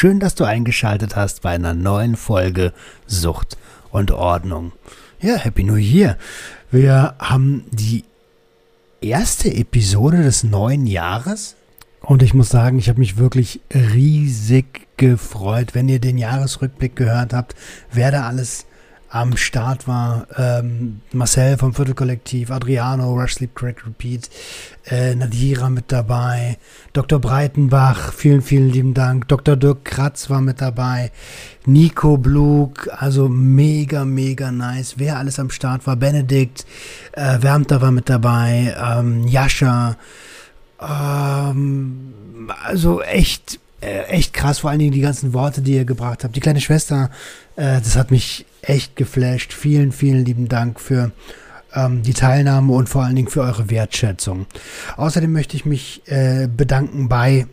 Schön, dass du eingeschaltet hast bei einer neuen Folge Sucht und Ordnung. Ja, Happy New Year. Wir haben die erste Episode des neuen Jahres. Und ich muss sagen, ich habe mich wirklich riesig gefreut, wenn ihr den Jahresrückblick gehört habt, wer da alles am Start war. Ähm, Marcel vom Viertelkollektiv, Adriano, Rush Sleep Crack Repeat, äh, Nadira mit dabei, Dr. Breitenbach, vielen, vielen lieben Dank. Dr. Dirk Kratz war mit dabei, Nico Blug, also mega, mega nice. Wer alles am Start war, Benedikt, äh, Wärmter war mit dabei, ähm, Jascha, ähm, also echt äh, echt krass, vor allen Dingen die ganzen Worte, die ihr gebracht habt. Die kleine Schwester, das hat mich echt geflasht. Vielen, vielen lieben Dank für ähm, die Teilnahme und vor allen Dingen für eure Wertschätzung. Außerdem möchte ich mich äh, bedanken bei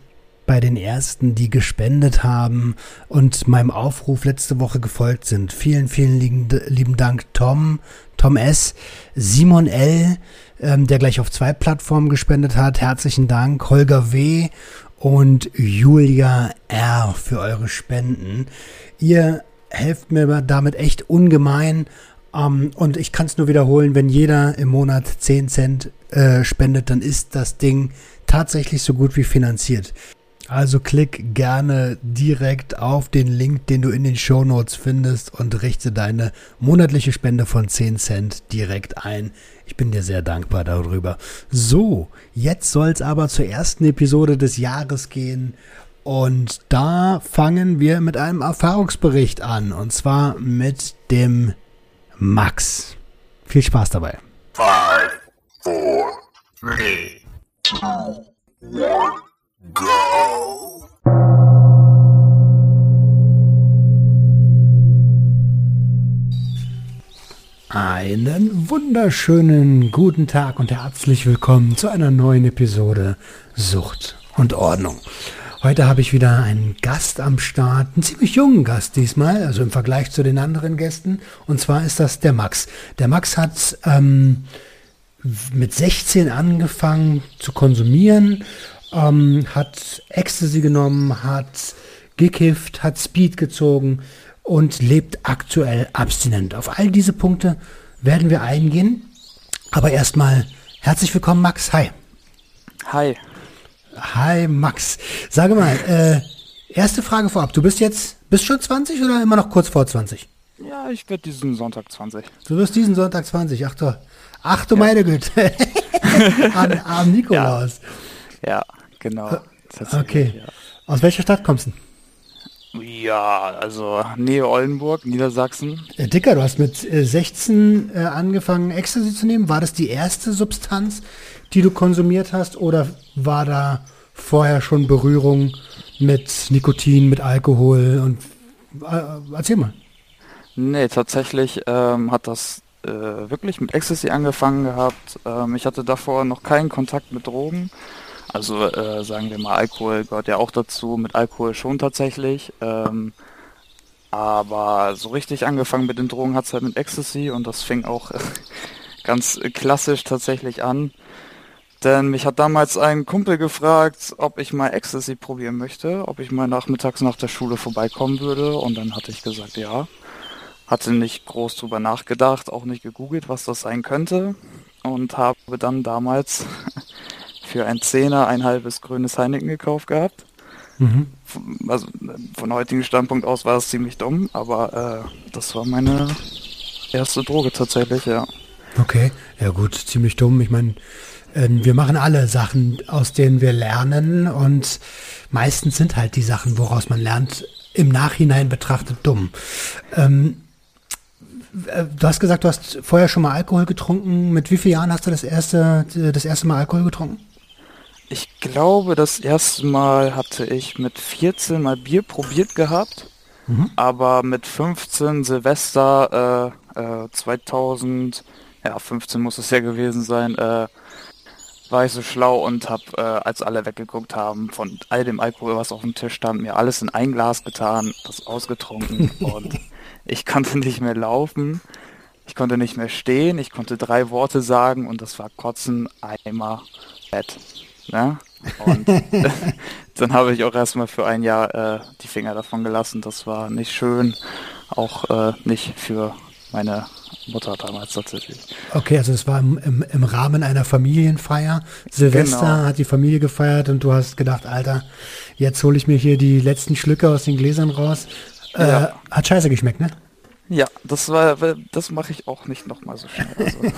bei den ersten, die gespendet haben und meinem Aufruf letzte Woche gefolgt sind. Vielen, vielen lieben, lieben Dank, Tom, Tom S., Simon L., ähm, der gleich auf zwei Plattformen gespendet hat. Herzlichen Dank, Holger W. und Julia R. für eure Spenden. Ihr helft mir damit echt ungemein. Um, und ich kann es nur wiederholen, wenn jeder im Monat 10 Cent äh, spendet, dann ist das Ding tatsächlich so gut wie finanziert. Also klick gerne direkt auf den Link, den du in den Show Notes findest und richte deine monatliche Spende von 10 Cent direkt ein. Ich bin dir sehr dankbar darüber. So, jetzt soll es aber zur ersten Episode des Jahres gehen. Und da fangen wir mit einem Erfahrungsbericht an. Und zwar mit dem Max. Viel Spaß dabei. Five, four, three, two, one, go. Einen wunderschönen guten Tag und herzlich willkommen zu einer neuen Episode Sucht und Ordnung. Heute habe ich wieder einen Gast am Start, einen ziemlich jungen Gast diesmal, also im Vergleich zu den anderen Gästen. Und zwar ist das der Max. Der Max hat ähm, mit 16 angefangen zu konsumieren, ähm, hat Ecstasy genommen, hat gekifft, hat Speed gezogen und lebt aktuell abstinent. Auf all diese Punkte werden wir eingehen. Aber erstmal herzlich willkommen, Max. Hi. Hi. Hi Max. Sage mal, äh, erste Frage vorab. Du bist jetzt, bist schon 20 oder immer noch kurz vor 20? Ja, ich werde diesen Sonntag 20. Du wirst diesen Sonntag 20. Ach du, ach du ja. meine Güte. An, am Nikolaus. Ja, ja genau. Okay. Ja. Aus welcher Stadt kommst du? Ja, also Nähe Oldenburg, Niedersachsen. Äh, Dicker, du hast mit 16 äh, angefangen, Ecstasy zu nehmen. War das die erste Substanz, die du konsumiert hast oder war da vorher schon Berührung mit Nikotin, mit Alkohol und äh, erzähl mal. Nee, tatsächlich ähm, hat das äh, wirklich mit Ecstasy angefangen gehabt. Ähm, ich hatte davor noch keinen Kontakt mit Drogen. Also äh, sagen wir mal, Alkohol gehört ja auch dazu, mit Alkohol schon tatsächlich. Ähm, aber so richtig angefangen mit den Drogen hat es halt mit Ecstasy und das fing auch ganz klassisch tatsächlich an. Denn mich hat damals ein Kumpel gefragt, ob ich mal Ecstasy probieren möchte, ob ich mal nachmittags nach der Schule vorbeikommen würde. Und dann hatte ich gesagt, ja. Hatte nicht groß drüber nachgedacht, auch nicht gegoogelt, was das sein könnte. Und habe dann damals für ein Zehner ein halbes grünes Heineken gekauft gehabt. Mhm. Also von heutigen Standpunkt aus war es ziemlich dumm, aber äh, das war meine erste Droge tatsächlich, ja. Okay, ja gut, ziemlich dumm. Ich meine, wir machen alle Sachen, aus denen wir lernen und meistens sind halt die Sachen, woraus man lernt, im Nachhinein betrachtet dumm. Ähm, äh, du hast gesagt, du hast vorher schon mal Alkohol getrunken. Mit wie vielen Jahren hast du das erste, das erste Mal Alkohol getrunken? Ich glaube, das erste Mal hatte ich mit 14 mal Bier probiert gehabt. Mhm. Aber mit 15 Silvester äh, äh, 2000, ja 15 muss es ja gewesen sein, äh, war ich so schlau und habe, äh, als alle weggeguckt haben, von all dem Alkohol, was auf dem Tisch stand, mir alles in ein Glas getan, das ausgetrunken und ich konnte nicht mehr laufen, ich konnte nicht mehr stehen, ich konnte drei Worte sagen und das war Kotzen, Eimer, Bett. Ne? Und dann habe ich auch erstmal für ein Jahr äh, die Finger davon gelassen. Das war nicht schön, auch äh, nicht für meine Mutter damals tatsächlich. Okay, also es war im, im, im, Rahmen einer Familienfeier. Silvester genau. hat die Familie gefeiert und du hast gedacht, Alter, jetzt hole ich mir hier die letzten Schlücke aus den Gläsern raus. Äh, ja. Hat scheiße geschmeckt, ne? Ja, das war, das mache ich auch nicht noch mal so schnell.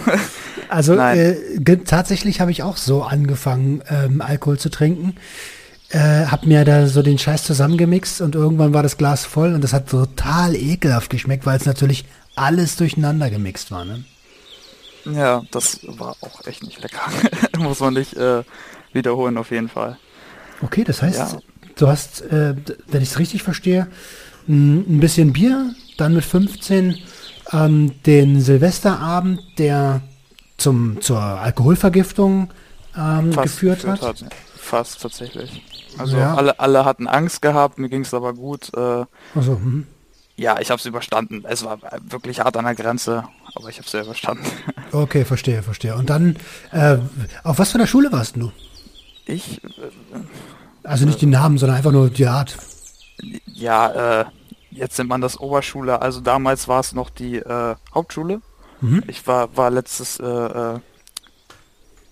Also, also äh, tatsächlich habe ich auch so angefangen, ähm, Alkohol zu trinken. Äh, hab mir da so den Scheiß zusammengemixt und irgendwann war das Glas voll und das hat total ekelhaft geschmeckt, weil es natürlich alles durcheinander gemixt war. Ne? Ja, das war auch echt nicht lecker. Muss man nicht äh, wiederholen auf jeden Fall. Okay, das heißt, ja. du hast, äh, wenn ich es richtig verstehe, ein bisschen Bier, dann mit 15 ähm, den Silvesterabend, der zum, zur Alkoholvergiftung ähm, geführt, hat. hat. Fast tatsächlich. Also ja. alle, alle hatten Angst gehabt, mir ging es aber gut. Äh, so, hm. Ja, ich habe es überstanden. Es war wirklich hart an der Grenze, aber ich habe es ja überstanden. Okay, verstehe, verstehe. Und dann, äh, auf was für einer Schule warst du? Ich. Äh, also nicht die Namen, sondern einfach nur die Art. Ja, äh, jetzt nennt man das Oberschule. Also damals war es noch die äh, Hauptschule. Mhm. Ich war, war letztes, äh, äh,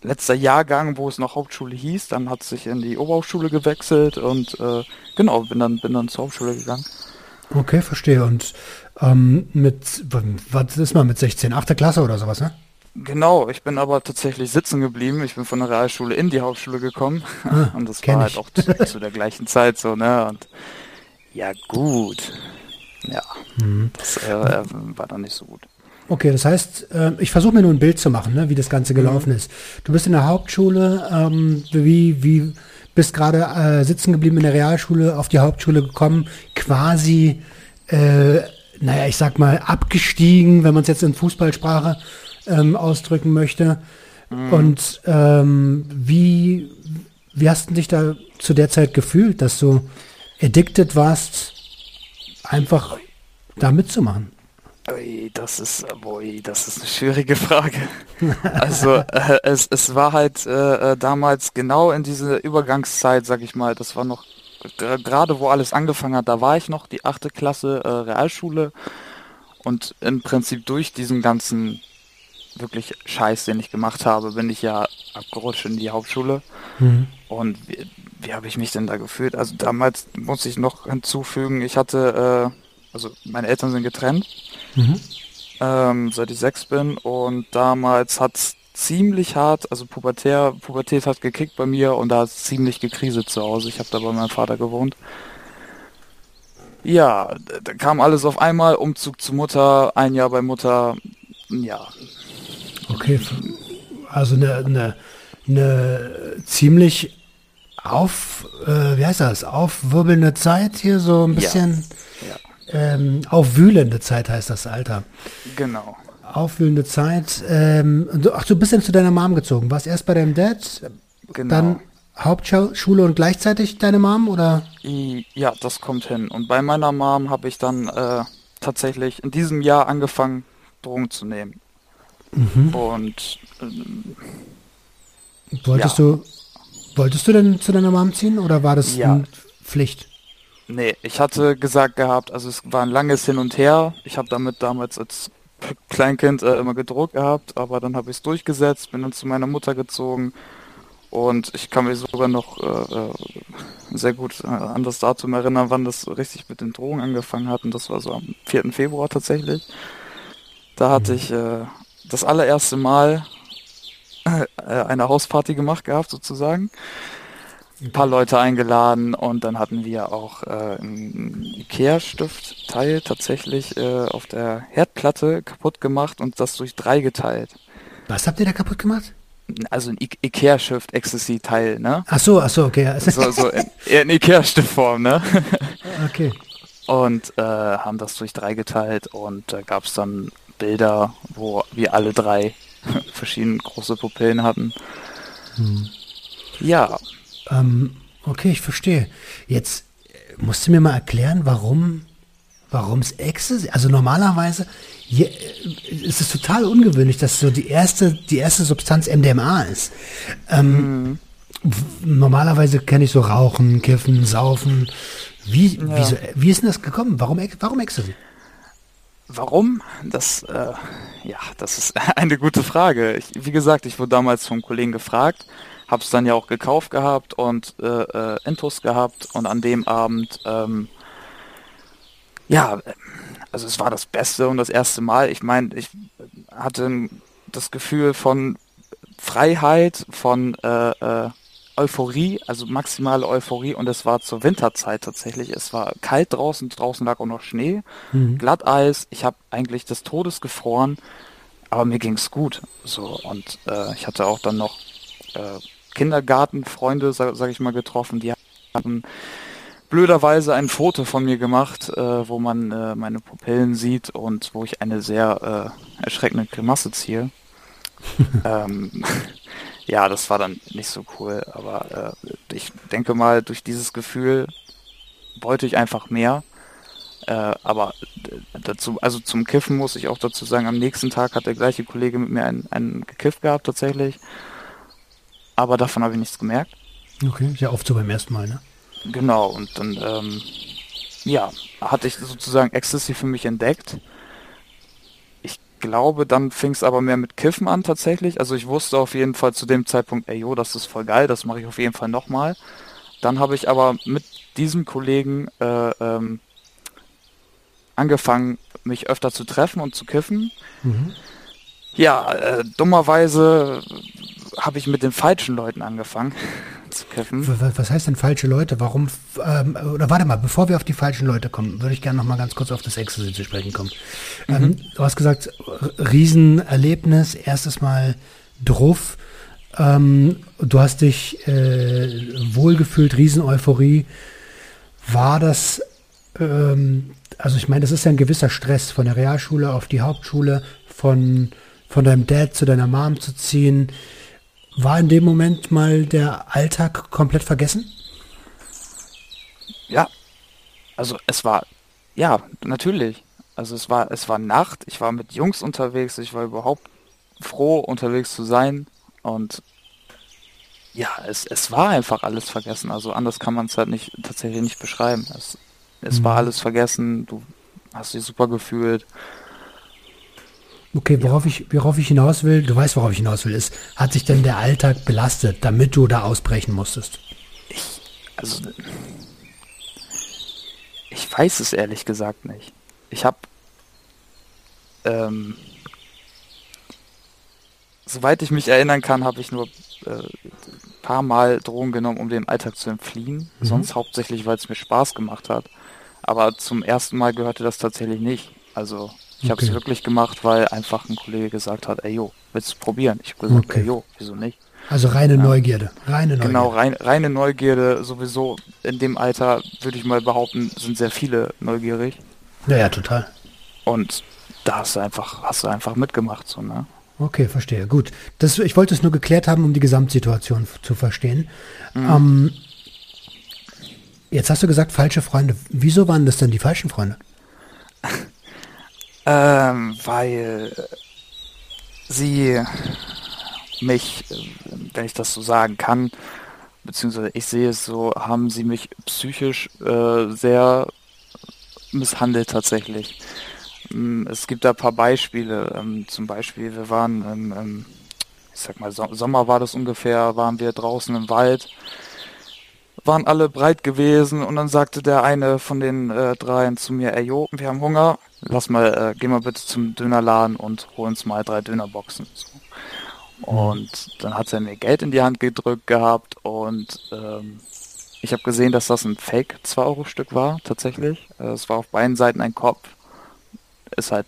letzter Jahrgang, wo es noch Hauptschule hieß. Dann hat es sich in die Oberschule gewechselt und äh, genau, bin dann, bin dann zur Hauptschule gegangen. Okay, verstehe. Und ähm, mit, was ist man mit 16? Achte Klasse oder sowas, ne? Genau, ich bin aber tatsächlich sitzen geblieben. Ich bin von der Realschule in die Hauptschule gekommen. Ah, und das war halt auch zu, zu, der gleichen Zeit so, ne? Und ja, gut. Ja, mhm. das äh, äh, war dann nicht so gut. Okay, das heißt, äh, ich versuche mir nur ein Bild zu machen, ne, wie das Ganze gelaufen mhm. ist. Du bist in der Hauptschule, ähm, wie, wie bist gerade äh, sitzen geblieben in der Realschule, auf die Hauptschule gekommen, quasi, äh, naja, ich sag mal, abgestiegen, wenn man es jetzt in Fußballsprache ähm, ausdrücken möchte. Mhm. Und ähm, wie, wie hast du dich da zu der Zeit gefühlt, dass du addicted warst, einfach da mitzumachen? Ui, das ist, boy, das ist eine schwierige Frage. Also äh, es, es war halt äh, äh damals genau in diese Übergangszeit, sag ich mal, das war noch gerade wo alles angefangen hat, da war ich noch die achte Klasse äh, Realschule und im Prinzip durch diesen ganzen wirklich Scheiß, den ich gemacht habe, bin ich ja abgerutscht in die Hauptschule. Mhm. Und wie habe ich mich denn da gefühlt? Also damals muss ich noch hinzufügen, ich hatte, äh, also meine Eltern sind getrennt, mhm. ähm, seit ich sechs bin und damals hat es ziemlich hart, also Pubertär, Pubertät hat gekickt bei mir und da hat es ziemlich gekriselt zu Hause. Ich habe da bei meinem Vater gewohnt. Ja, da kam alles auf einmal, Umzug zu Mutter, ein Jahr bei Mutter, ja. Okay, also eine, eine, eine ziemlich auf, äh, wie heißt das, aufwirbelnde Zeit hier, so ein bisschen ja. Ja. Ähm, aufwühlende Zeit heißt das, Alter. Genau. Aufwühlende Zeit. Ähm, ach, du bist dann zu deiner Mom gezogen. Warst erst bei deinem Dad, genau. dann Hauptschule und gleichzeitig deine Mom, oder? Ja, das kommt hin. Und bei meiner Mom habe ich dann äh, tatsächlich in diesem Jahr angefangen, Drogen zu nehmen. Mhm. Und ähm, wolltest ja. du Wolltest du denn zu deiner Mom ziehen oder war das ja. Pflicht? Nee, ich hatte gesagt gehabt, also es war ein langes Hin und Her. Ich habe damit damals als Kleinkind äh, immer gedruckt gehabt, aber dann habe ich es durchgesetzt, bin dann zu meiner Mutter gezogen und ich kann mich sogar noch äh, äh sehr gut äh, an das Datum erinnern, wann das richtig mit den Drogen angefangen hat und das war so am 4. Februar tatsächlich. Da hatte mhm. ich äh, das allererste Mal äh, eine Hausparty gemacht gehabt sozusagen. Ein paar Leute eingeladen und dann hatten wir auch äh, ein Ikea-Stiftteil tatsächlich äh, auf der Herdplatte kaputt gemacht und das durch drei geteilt. Was habt ihr da kaputt gemacht? Also ein Ikea-Shift Ecstasy-Teil, ne? Ach so, ach so, okay. so, so in, in Ikea-Stiftform, ne? Okay. und äh, haben das durch drei geteilt und da gab es dann Bilder, wo wir alle drei verschiedene große Pupillen hatten. Hm. Ja. Ähm, okay, ich verstehe. Jetzt äh, musst du mir mal erklären, warum warum es Ecstasy, also normalerweise je, äh, ist es total ungewöhnlich, dass so die erste, die erste Substanz MDMA ist. Ähm, mhm. Normalerweise kenne ich so Rauchen, Kiffen, Saufen. Wie, ja. wie, so, wie ist denn das gekommen? Warum, warum Ecstasy? Warum? Das, äh, ja, das ist eine gute Frage. Ich, wie gesagt, ich wurde damals vom Kollegen gefragt, habe es dann ja auch gekauft gehabt und äh, äh, Intus gehabt und an dem Abend, ähm, ja, also es war das Beste und das erste Mal. Ich meine, ich hatte das Gefühl von Freiheit, von äh, äh, Euphorie, also maximale Euphorie und es war zur Winterzeit tatsächlich. Es war kalt draußen, draußen lag auch noch Schnee, mhm. Glatteis. Ich habe eigentlich des Todes gefroren, aber mir ging's gut. So und äh, ich hatte auch dann noch äh, Kindergartenfreunde, sag, sag ich mal, getroffen, die haben blöderweise ein Foto von mir gemacht, äh, wo man äh, meine Pupillen sieht und wo ich eine sehr äh, erschreckende Grimasse ziehe. ähm, ja, das war dann nicht so cool, aber äh, ich denke mal, durch dieses Gefühl wollte ich einfach mehr. Äh, aber dazu, also zum Kiffen muss ich auch dazu sagen, am nächsten Tag hat der gleiche Kollege mit mir einen, einen gekifft gehabt tatsächlich. Aber davon habe ich nichts gemerkt. Okay, sehr oft so beim ersten Mal, ne? Genau, und dann, ähm, ja, hatte ich sozusagen Ecstasy für mich entdeckt glaube, dann fing es aber mehr mit Kiffen an tatsächlich. Also ich wusste auf jeden Fall zu dem Zeitpunkt, ey, jo, das ist voll geil, das mache ich auf jeden Fall nochmal. Dann habe ich aber mit diesem Kollegen äh, ähm, angefangen, mich öfter zu treffen und zu kiffen. Mhm. Ja, äh, dummerweise habe ich mit den falschen Leuten angefangen zu kiffen. Was heißt denn falsche Leute? Warum, ähm, oder warte mal, bevor wir auf die falschen Leute kommen, würde ich gerne noch mal ganz kurz auf das Ecstasy zu sprechen kommen. Mhm. Ähm, du hast gesagt, Riesenerlebnis, erstes Mal Druff. Ähm, du hast dich äh, wohlgefühlt, Rieseneuphorie. War das, ähm, also ich meine, das ist ja ein gewisser Stress, von der Realschule auf die Hauptschule, von, von deinem Dad zu deiner Mom zu ziehen. War in dem Moment mal der Alltag komplett vergessen? Ja, also es war, ja, natürlich. Also es war, es war Nacht, ich war mit Jungs unterwegs, ich war überhaupt froh, unterwegs zu sein. Und ja, es, es war einfach alles vergessen. Also anders kann man es halt nicht tatsächlich nicht beschreiben. Es, es mhm. war alles vergessen, du hast dich super gefühlt. Okay, worauf ich, worauf ich hinaus will, du weißt, worauf ich hinaus will, ist, hat sich denn der Alltag belastet, damit du da ausbrechen musstest? Ich, also, ich weiß es ehrlich gesagt nicht. Ich habe, ähm, soweit ich mich erinnern kann, habe ich nur äh, ein paar Mal Drogen genommen, um dem Alltag zu entfliehen. Mhm. Sonst hauptsächlich, weil es mir Spaß gemacht hat. Aber zum ersten Mal gehörte das tatsächlich nicht. Also ich habe es wirklich gemacht, weil einfach ein Kollege gesagt hat, ey jo, willst du probieren? Ich habe gesagt, okay. ey jo, wieso nicht? Also reine ja. Neugierde, reine Neugierde. Genau, rein, reine Neugierde sowieso. In dem Alter würde ich mal behaupten, sind sehr viele neugierig. Ja, ja, total. Und da hast du einfach, hast du einfach mitgemacht, so, ne? Okay, verstehe. Gut. Das, ich wollte es nur geklärt haben, um die Gesamtsituation zu verstehen. Mhm. Ähm, jetzt hast du gesagt, falsche Freunde. Wieso waren das denn die falschen Freunde? Ähm, weil sie mich, wenn ich das so sagen kann, beziehungsweise ich sehe es so, haben sie mich psychisch äh, sehr misshandelt tatsächlich. Ähm, es gibt da ein paar Beispiele. Ähm, zum Beispiel, wir waren, im, ich sag mal, so Sommer war das ungefähr, waren wir draußen im Wald, waren alle breit gewesen und dann sagte der eine von den äh, dreien zu mir, ey Jo, wir haben Hunger, lass mal, äh, geh mal bitte zum Dönerladen und hol uns mal drei Dönerboxen. So. Und dann hat er mir Geld in die Hand gedrückt gehabt und ähm, ich habe gesehen, dass das ein Fake 2-Euro-Stück war, tatsächlich. Äh, es war auf beiden Seiten ein Kopf. Ist halt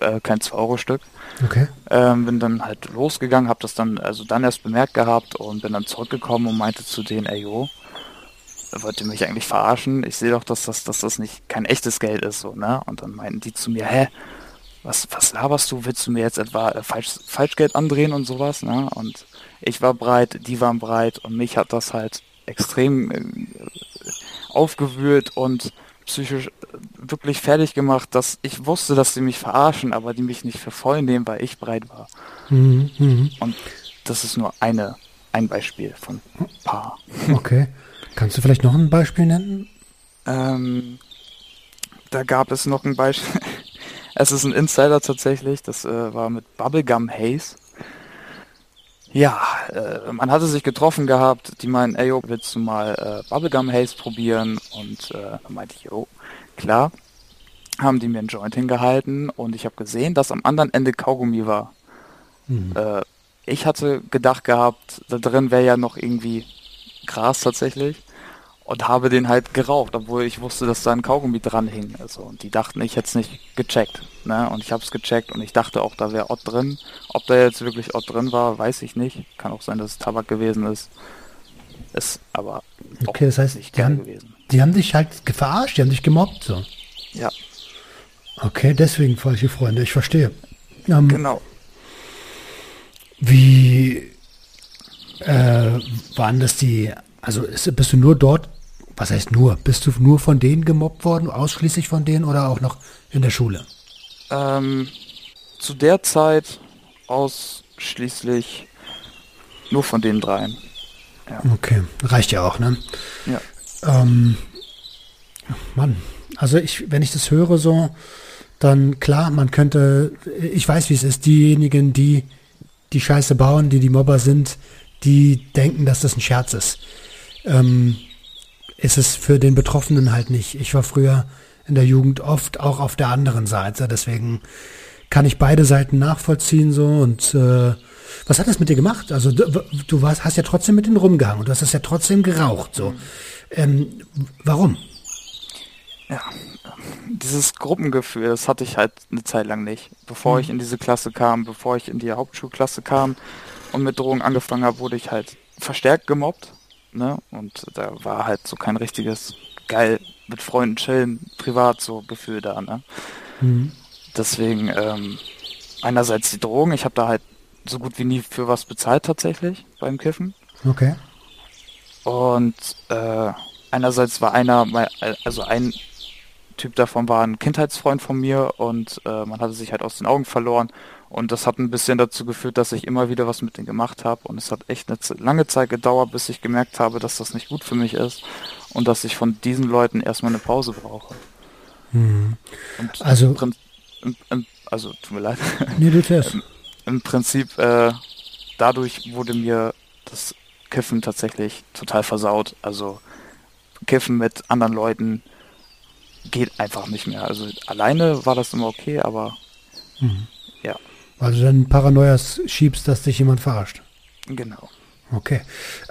äh, kein 2-Euro-Stück. Okay. Ähm, bin dann halt losgegangen, habe das dann, also dann erst bemerkt gehabt und bin dann zurückgekommen und meinte zu denen, ey jo, wollt ihr mich eigentlich verarschen? Ich sehe doch, dass das, dass das nicht kein echtes Geld ist, so, ne? Und dann meinten die zu mir, hä, was, was laberst du? Willst du mir jetzt etwa äh, Falsch, Falschgeld andrehen und sowas, ne? Und ich war breit, die waren breit und mich hat das halt extrem äh, aufgewühlt und psychisch äh, wirklich fertig gemacht, dass ich wusste, dass sie mich verarschen, aber die mich nicht für voll nehmen, weil ich breit war. Mhm, mh. Und das ist nur eine, ein Beispiel von ein paar. Okay. Kannst du vielleicht noch ein Beispiel nennen? Ähm, da gab es noch ein Beispiel. es ist ein Insider tatsächlich. Das äh, war mit Bubblegum Haze. Ja, äh, man hatte sich getroffen gehabt. Die meinen, ey, yo, willst du mal äh, Bubblegum Haze probieren? Und äh, meinte ich, jo, klar. Haben die mir einen Joint hingehalten und ich habe gesehen, dass am anderen Ende Kaugummi war. Mhm. Äh, ich hatte gedacht gehabt, da drin wäre ja noch irgendwie Gras tatsächlich und habe den halt geraucht, obwohl ich wusste, dass da ein Kaugummi dran hing. Also, und die dachten, ich hätte es nicht gecheckt. Ne? Und ich habe es gecheckt und ich dachte auch, da wäre Ott drin. Ob da jetzt wirklich Ott drin war, weiß ich nicht. Kann auch sein, dass es Tabak gewesen ist. Ist aber okay, das heißt, nicht die haben, gewesen. Die haben dich halt verarscht, die haben dich gemobbt so. Ja. Okay, deswegen falsche Freunde, ich verstehe. Ähm, genau. Wie äh, waren das die, also ist, bist du nur dort, was heißt nur, bist du nur von denen gemobbt worden, ausschließlich von denen oder auch noch in der Schule? Ähm, zu der Zeit ausschließlich nur von den dreien. Ja. Okay, reicht ja auch, ne? Ja. Ähm, Mann, also ich, wenn ich das höre so, dann klar, man könnte, ich weiß, wie es ist, diejenigen, die die Scheiße bauen, die die Mobber sind, die denken, dass das ein Scherz ist. Ähm, ist es für den Betroffenen halt nicht. Ich war früher in der Jugend oft auch auf der anderen Seite, deswegen kann ich beide Seiten nachvollziehen so und äh, was hat das mit dir gemacht? Also du, du warst, hast ja trotzdem mit denen rumgehangen und du hast das ja trotzdem geraucht so. Ähm, warum? Ja, dieses Gruppengefühl, das hatte ich halt eine Zeit lang nicht. Bevor mhm. ich in diese Klasse kam, bevor ich in die Hauptschulklasse kam und mit Drogen angefangen habe, wurde ich halt verstärkt gemobbt. Ne? Und da war halt so kein richtiges geil mit Freunden chillen, privat so Gefühl da. Ne? Mhm. Deswegen ähm, einerseits die Drogen, ich habe da halt so gut wie nie für was bezahlt tatsächlich beim Kiffen. Okay. Und äh, einerseits war einer, also ein Typ davon war ein Kindheitsfreund von mir und äh, man hatte sich halt aus den Augen verloren und das hat ein bisschen dazu geführt, dass ich immer wieder was mit denen gemacht habe und es hat echt eine lange Zeit gedauert, bis ich gemerkt habe, dass das nicht gut für mich ist und dass ich von diesen Leuten erstmal eine Pause brauche. Mhm. also, im, im, also tut mir leid. Nee, Im, Im Prinzip äh, dadurch wurde mir das Kiffen tatsächlich total versaut. Also Kiffen mit anderen Leuten geht einfach nicht mehr. Also alleine war das immer okay, aber mhm. ja. Weil du dann Paranoias schiebst, dass dich jemand verarscht. Genau. Okay.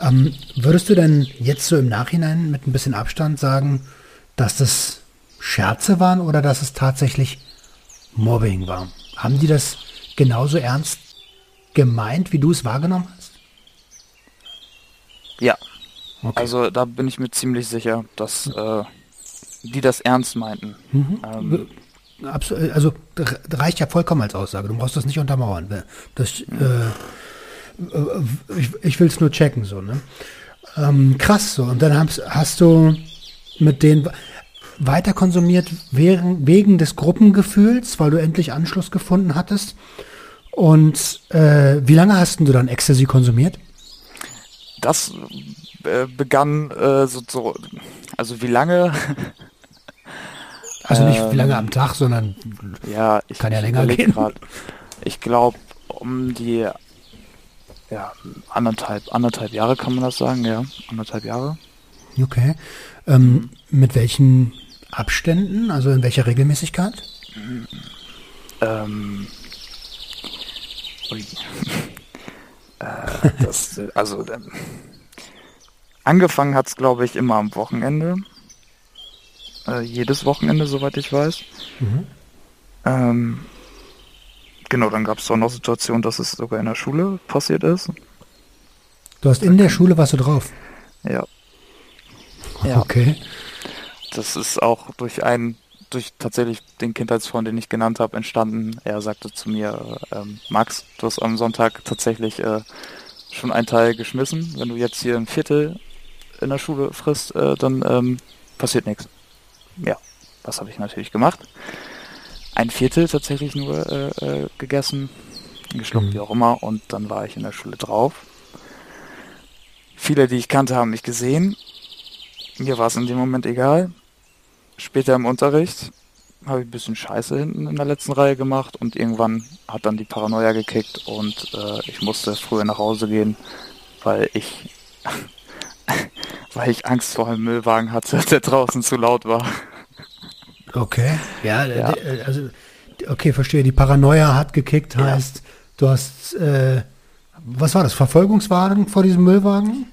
Ähm, würdest du denn jetzt so im Nachhinein mit ein bisschen Abstand sagen, dass das Scherze waren oder dass es tatsächlich Mobbing war? Haben die das genauso ernst gemeint, wie du es wahrgenommen hast? Ja. Okay. Also da bin ich mir ziemlich sicher, dass äh, die das ernst meinten. Mhm. Ähm, Absolut, also reicht ja vollkommen als Aussage. Du brauchst das nicht untermauern. Das, äh, ich, ich will es nur checken, so, ne? Ähm, krass, so. Und dann hast, hast du mit denen weiter konsumiert wegen, wegen des Gruppengefühls, weil du endlich Anschluss gefunden hattest. Und äh, wie lange hast du dann Ecstasy konsumiert? Das äh, begann äh, so, so, also wie lange Also nicht wie lange am ähm, Tag, sondern ja, ich, kann ja länger gehen. Grad, ich glaube, um die ja, anderthalb, anderthalb Jahre kann man das sagen, ja, anderthalb Jahre. Okay. Ähm, mit welchen Abständen, also in welcher Regelmäßigkeit? Ähm, äh, das, also ähm, angefangen hat es, glaube ich, immer am Wochenende äh, jedes Wochenende, soweit ich weiß. Mhm. Ähm, genau, dann gab es auch noch Situationen, dass es sogar in der Schule passiert ist. Du hast in der Schule warst du drauf? Ja. Ja. Okay. Das ist auch durch einen, durch tatsächlich den Kindheitsfreund, den ich genannt habe, entstanden. Er sagte zu mir, ähm, Max, du hast am Sonntag tatsächlich äh, schon einen Teil geschmissen. Wenn du jetzt hier ein Viertel in der Schule frisst, äh, dann ähm, passiert nichts. Ja, das habe ich natürlich gemacht. Ein Viertel tatsächlich nur äh, äh, gegessen, geschluckt, Mhm. wie auch immer, und dann war ich in der Schule drauf. Viele, die ich kannte, haben mich gesehen. Mir war es in dem Moment egal. Später im Unterricht habe ich ein bisschen Scheiße hinten in der letzten Reihe gemacht und irgendwann hat dann die Paranoia gekickt und äh, ich musste früher nach Hause gehen, weil ich weil ich Angst vor einem Müllwagen hatte, der draußen zu laut war. Okay. Ja, äh, Ja. d- also, okay, verstehe. Die Paranoia hat gekickt, Ja. heißt, du hast, äh, was war das, Verfolgungswagen vor diesem Müllwagen?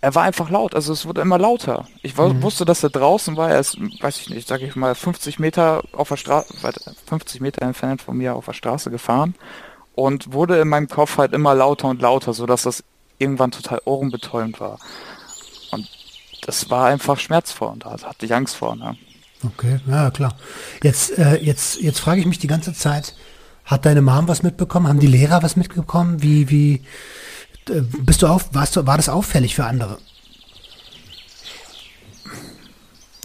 Er war einfach laut, also es wurde immer lauter. Ich Mhm. wusste, dass er draußen war, er ist, weiß ich nicht, sage ich mal, 50 Meter auf der Straße, 50 Meter entfernt von mir auf der Straße gefahren und wurde in meinem Kopf halt immer lauter und lauter, sodass das irgendwann total ohrenbetäubend war. Und das war einfach schmerzvoll und da hatte ich Angst vor. Ne? Okay, ja, klar. Jetzt, äh, jetzt, jetzt frage ich mich die ganze Zeit, hat deine Mom was mitbekommen? Haben die Lehrer was mitbekommen? Wie, wie, bist du auf, warst du, war das auffällig für andere?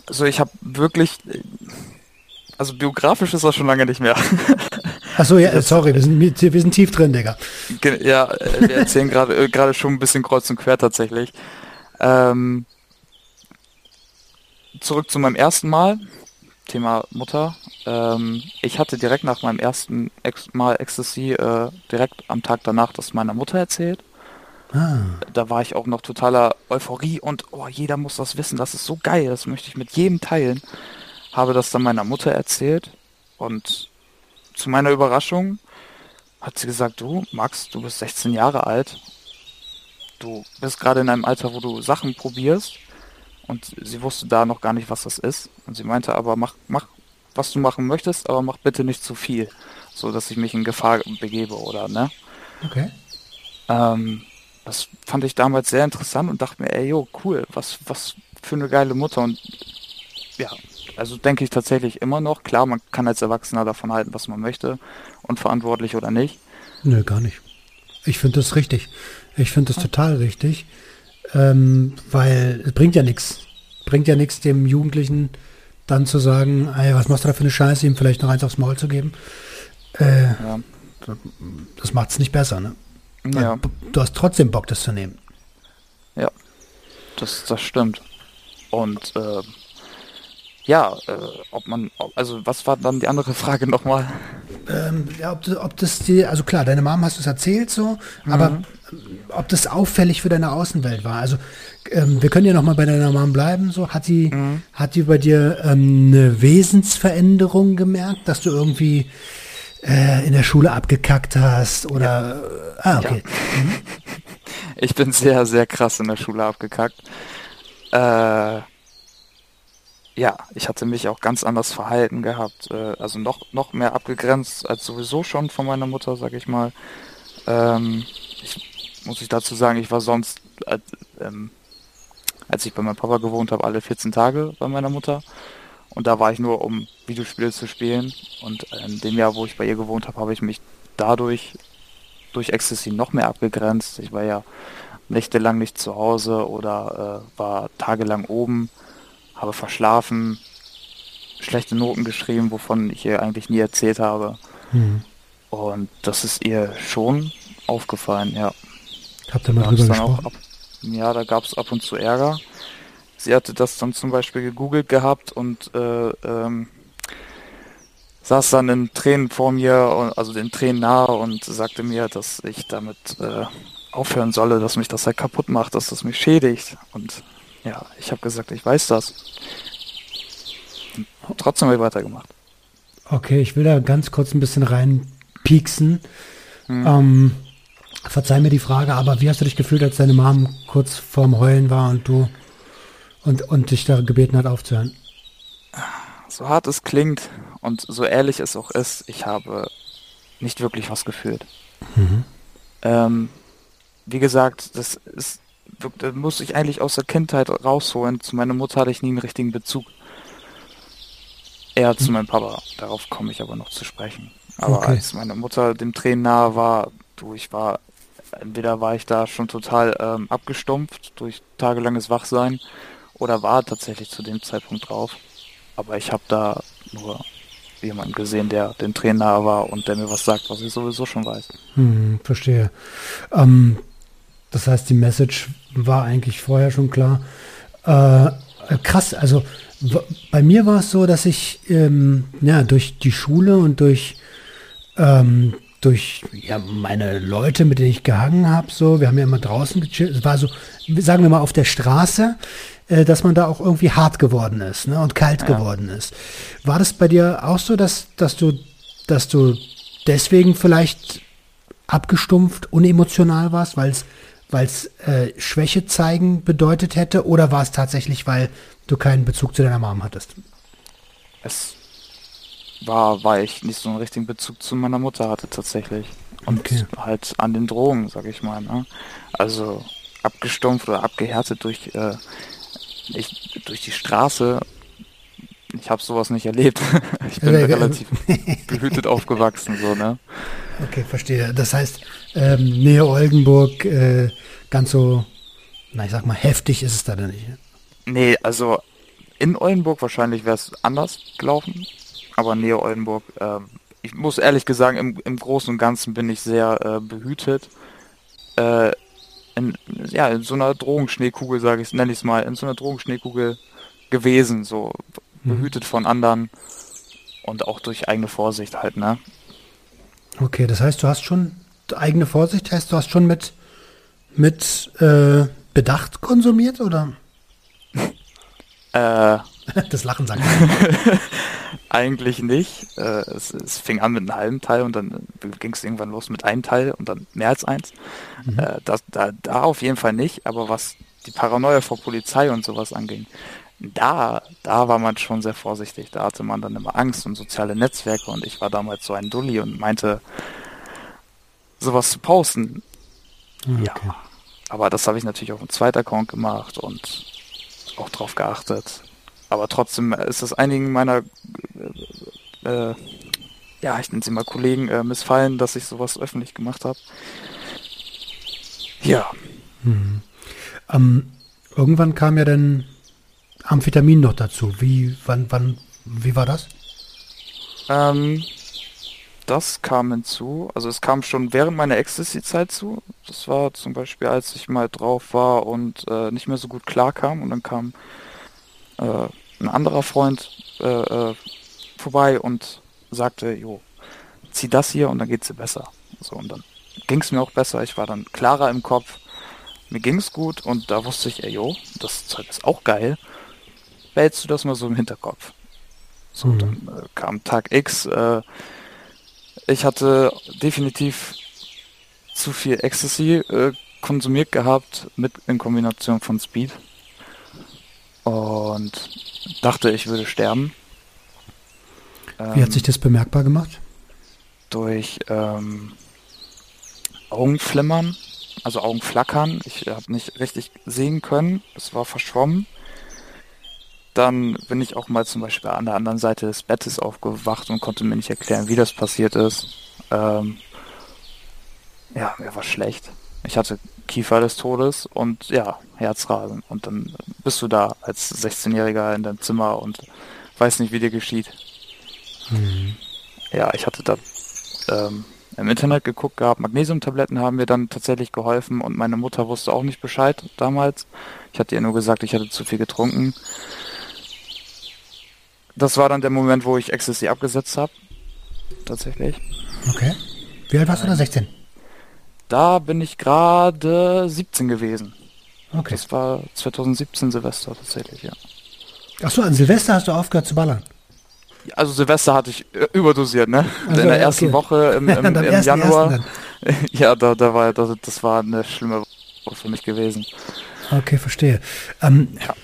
Also ich habe wirklich, also biografisch ist das schon lange nicht mehr. Achso, ja, sorry, wir sind, wir sind tief drin, Digga. Ja, äh, wir erzählen gerade äh, gerade schon ein bisschen kreuz und quer tatsächlich. Ähm, zurück zu meinem ersten Mal, Thema Mutter. Ähm, ich hatte direkt nach meinem ersten Ex Mal Ecstasy äh, direkt am Tag danach das meiner Mutter erzählt. Ah, Da war ich auch noch totaler Euphorie und oh, jeder muss das wissen, das ist so geil, das möchte ich mit jedem teilen. Habe das dann meiner Mutter erzählt und zu meiner Überraschung hat sie gesagt, du Max, du bist 16 Jahre alt, du bist gerade in einem Alter, wo du Sachen probierst und sie wusste da noch gar nicht, was das ist und sie meinte aber, mach, mach, was du machen möchtest, aber mach bitte nicht zu viel, so dass ich mich in Gefahr begebe oder ne? okay. Ähm, das fand ich damals sehr interessant und dachte mir, ey, jo, cool, was, was für eine geile Mutter. Und ja, also denke ich tatsächlich immer noch. Klar, man kann als Erwachsener davon halten, was man möchte, unverantwortlich oder nicht. Nö, gar nicht. Ich finde das richtig. Ich finde das total richtig, ähm, weil es bringt ja nichts. Bringt ja nichts dem Jugendlichen dann zu sagen, ey, was machst du da für eine Scheiße, ihm vielleicht noch eins aufs Maul zu geben. Äh, Ja, das macht es nicht besser, ne? Ja Du hast trotzdem Bock, das zu nehmen. das, das stimmt. Und äh, ja, äh, ob man, also was war dann die andere Frage nochmal? Ähm, ja, ob, das- ob das dir, also klar, deine Mom hast du es erzählt so, aber ähm, ob das auffällig für deine Außenwelt war. Also ähm, wir können ja nochmal bei deiner Mom bleiben. So hat die, hat die bei dir ähm, eine Wesensveränderung gemerkt, dass du irgendwie äh, in der Schule abgekackt hast oder äh, ah okay. Ich bin sehr, sehr krass in der Schule abgekackt. Äh, ja, ich hatte mich auch ganz anders verhalten gehabt. Äh, also noch, noch mehr abgegrenzt als sowieso schon von meiner Mutter, sag ich mal. Ähm, ich muss ich dazu sagen, ich war sonst, äh, ähm, als ich bei meinem Papa gewohnt habe, alle 14 Tage bei meiner Mutter. Und da war ich nur, um Videospiele zu spielen. Und in dem Jahr, wo ich bei ihr gewohnt habe, habe ich mich dadurch durch Ecstasy noch mehr abgegrenzt. Ich war ja nächtelang nicht zu Hause oder äh, war tagelang oben, habe verschlafen, schlechte Noten geschrieben, wovon ich ihr eigentlich nie erzählt habe. Hm. Und das ist ihr schon aufgefallen, ja. Habt ihr mal Da drüber gesprochen? ab, ja, da gab es ab und zu Ärger. Sie hatte das dann zum Beispiel gegoogelt gehabt und äh, ähm, saß dann in Tränen vor mir, also den Tränen nahe und sagte mir, dass ich damit äh, aufhören solle, dass mich das halt kaputt macht, dass das mich schädigt. Und ja, ich habe gesagt, ich weiß das. Und trotzdem habe ich weitergemacht. Okay, ich will da ganz kurz ein bisschen reinpieksen. Hm. Ähm, verzeih mir die Frage, aber wie hast du dich gefühlt, als deine Mom kurz vorm Heulen war und du und, und dich da gebeten hat aufzuhören? So hart es klingt und so ehrlich es auch ist, ich habe nicht wirklich was gefühlt. Mhm. Ähm, wie gesagt, das ist das muss ich eigentlich aus der Kindheit rausholen. Zu meiner Mutter hatte ich nie einen richtigen Bezug. Eher zu meinem Papa. Darauf komme ich aber noch zu sprechen. Aber Okay. als meine Mutter dem Tränen nahe war, du, ich war, entweder war ich da schon total ähm, abgestumpft durch tagelanges Wachsein oder war tatsächlich zu dem Zeitpunkt drauf. Aber ich habe da nur jemanden gesehen, der den nahe war und der mir was sagt, was ich sowieso schon weiß. Hm, verstehe. Ähm, das heißt, die Message war eigentlich vorher schon klar. Äh, krass, also bei mir war es so, dass ich ähm, ja, durch die Schule und durch, ähm, durch ja, meine Leute, mit denen ich gehangen habe, so, wir haben ja immer draußen gechillt, es war so, sagen wir mal, auf der Straße, äh, dass man da auch irgendwie hart geworden ist ne, und kalt Ja. geworden ist. War das bei dir auch so, dass, dass du, dass du deswegen vielleicht abgestumpft, unemotional warst, weil es weil es äh, Schwäche zeigen bedeutet hätte oder war es tatsächlich, weil du keinen Bezug zu deiner Mom hattest? Es war, weil ich nicht so einen richtigen Bezug zu meiner Mutter hatte tatsächlich. Und Okay. halt an den Drogen, sag ich mal. Ne? Also abgestumpft oder abgehärtet durch, äh, ich, durch die Straße. Ich habe sowas nicht erlebt. ich bin Äh, äh, relativ behütet aufgewachsen, so, ne? Okay, verstehe. Das heißt, ähm, Nähe Oldenburg, äh, ganz so, na ich sag mal, heftig ist es da dann nicht. ne? Nee, also in Oldenburg wahrscheinlich wäre es anders gelaufen, aber Nähe Oldenburg, ähm, ich muss ehrlich gesagt, im, im Großen und Ganzen bin ich sehr äh, behütet. Äh, in, ja, in so einer Drogenschneekugel, sage ich, nenne ich es mal, in so einer Drogenschneekugel gewesen, so behütet von anderen und auch durch eigene Vorsicht halt, ne? Okay, das heißt, du hast schon eigene Vorsicht, heißt du hast schon mit, mit äh, Bedacht konsumiert oder? Äh, Das Lachen sagt. Eigentlich nicht. Äh, es, es fing an mit einem halben Teil und dann ging es irgendwann los mit einem Teil und dann mehr als eins. Äh, das, da, da auf jeden Fall nicht, aber was die Paranoia vor Polizei und sowas anging, da, da war man schon sehr vorsichtig. Da hatte man dann immer Angst und soziale Netzwerke und ich war damals so ein Dulli und meinte, sowas zu posten. Ja. Okay. Aber das habe ich natürlich auf dem zweiten Account gemacht und auch drauf geachtet. Aber trotzdem ist es einigen meiner, äh, äh, ja, ich nenne sie mal Kollegen, äh, missfallen, dass ich sowas öffentlich gemacht habe. Ja, Ähm, irgendwann kam ja dann Amphetamin noch dazu. Wie, wann, wann, wie war das? ähm, das kam hinzu. Also es kam schon während meiner Ecstasy-Zeit zu. Das war zum Beispiel, als ich mal drauf war und äh, nicht mehr so gut klar kam und dann kam äh, ein anderer Freund äh, äh, vorbei und sagte, jo, zieh das hier und dann geht's dir besser. So und dann ging's mir auch besser. Ich war dann klarer im Kopf. Mir ging's gut und da wusste ich, ey, jo, das Zeug ist auch geil. Behältst du das mal so im Hinterkopf? So, Mhm. dann äh, kam Tag X. Äh, ich hatte definitiv zu viel Ecstasy äh, konsumiert gehabt mit in Kombination von Speed und dachte, ich würde sterben. Wie hat sich das bemerkbar gemacht? durch ähm, Augenflimmern, also Augenflackern. Ich habe nicht richtig sehen können. Es war verschwommen. Dann bin ich auch mal zum Beispiel an der anderen Seite des Bettes aufgewacht und konnte mir nicht erklären, wie das passiert ist. Ähm, ja, mir war schlecht. Ich hatte Kiefer des Todes und ja, Herzrasen. Und dann bist du da als 16-Jähriger in deinem Zimmer und weiß nicht, wie dir geschieht. Ja, ich hatte da ähm, im Internet geguckt gehabt. Magnesiumtabletten haben mir dann tatsächlich geholfen und meine Mutter wusste auch nicht Bescheid damals. Ich hatte ihr nur gesagt, ich hatte zu viel getrunken. Das war dann der Moment, wo ich Ecstasy abgesetzt habe. Tatsächlich. Okay. Wie alt warst du da? 16? Da bin ich gerade 17 gewesen. Okay. Das war 2017 Silvester tatsächlich, ja. Achso, an Silvester hast du aufgehört zu ballern. Also Silvester hatte ich äh, überdosiert, ne? Also, In der ersten okay. Woche im, im, im 1.1. Januar. dann. ja, da, da war das, das war eine schlimme Woche für mich gewesen. Okay, verstehe. Ähm, Ja.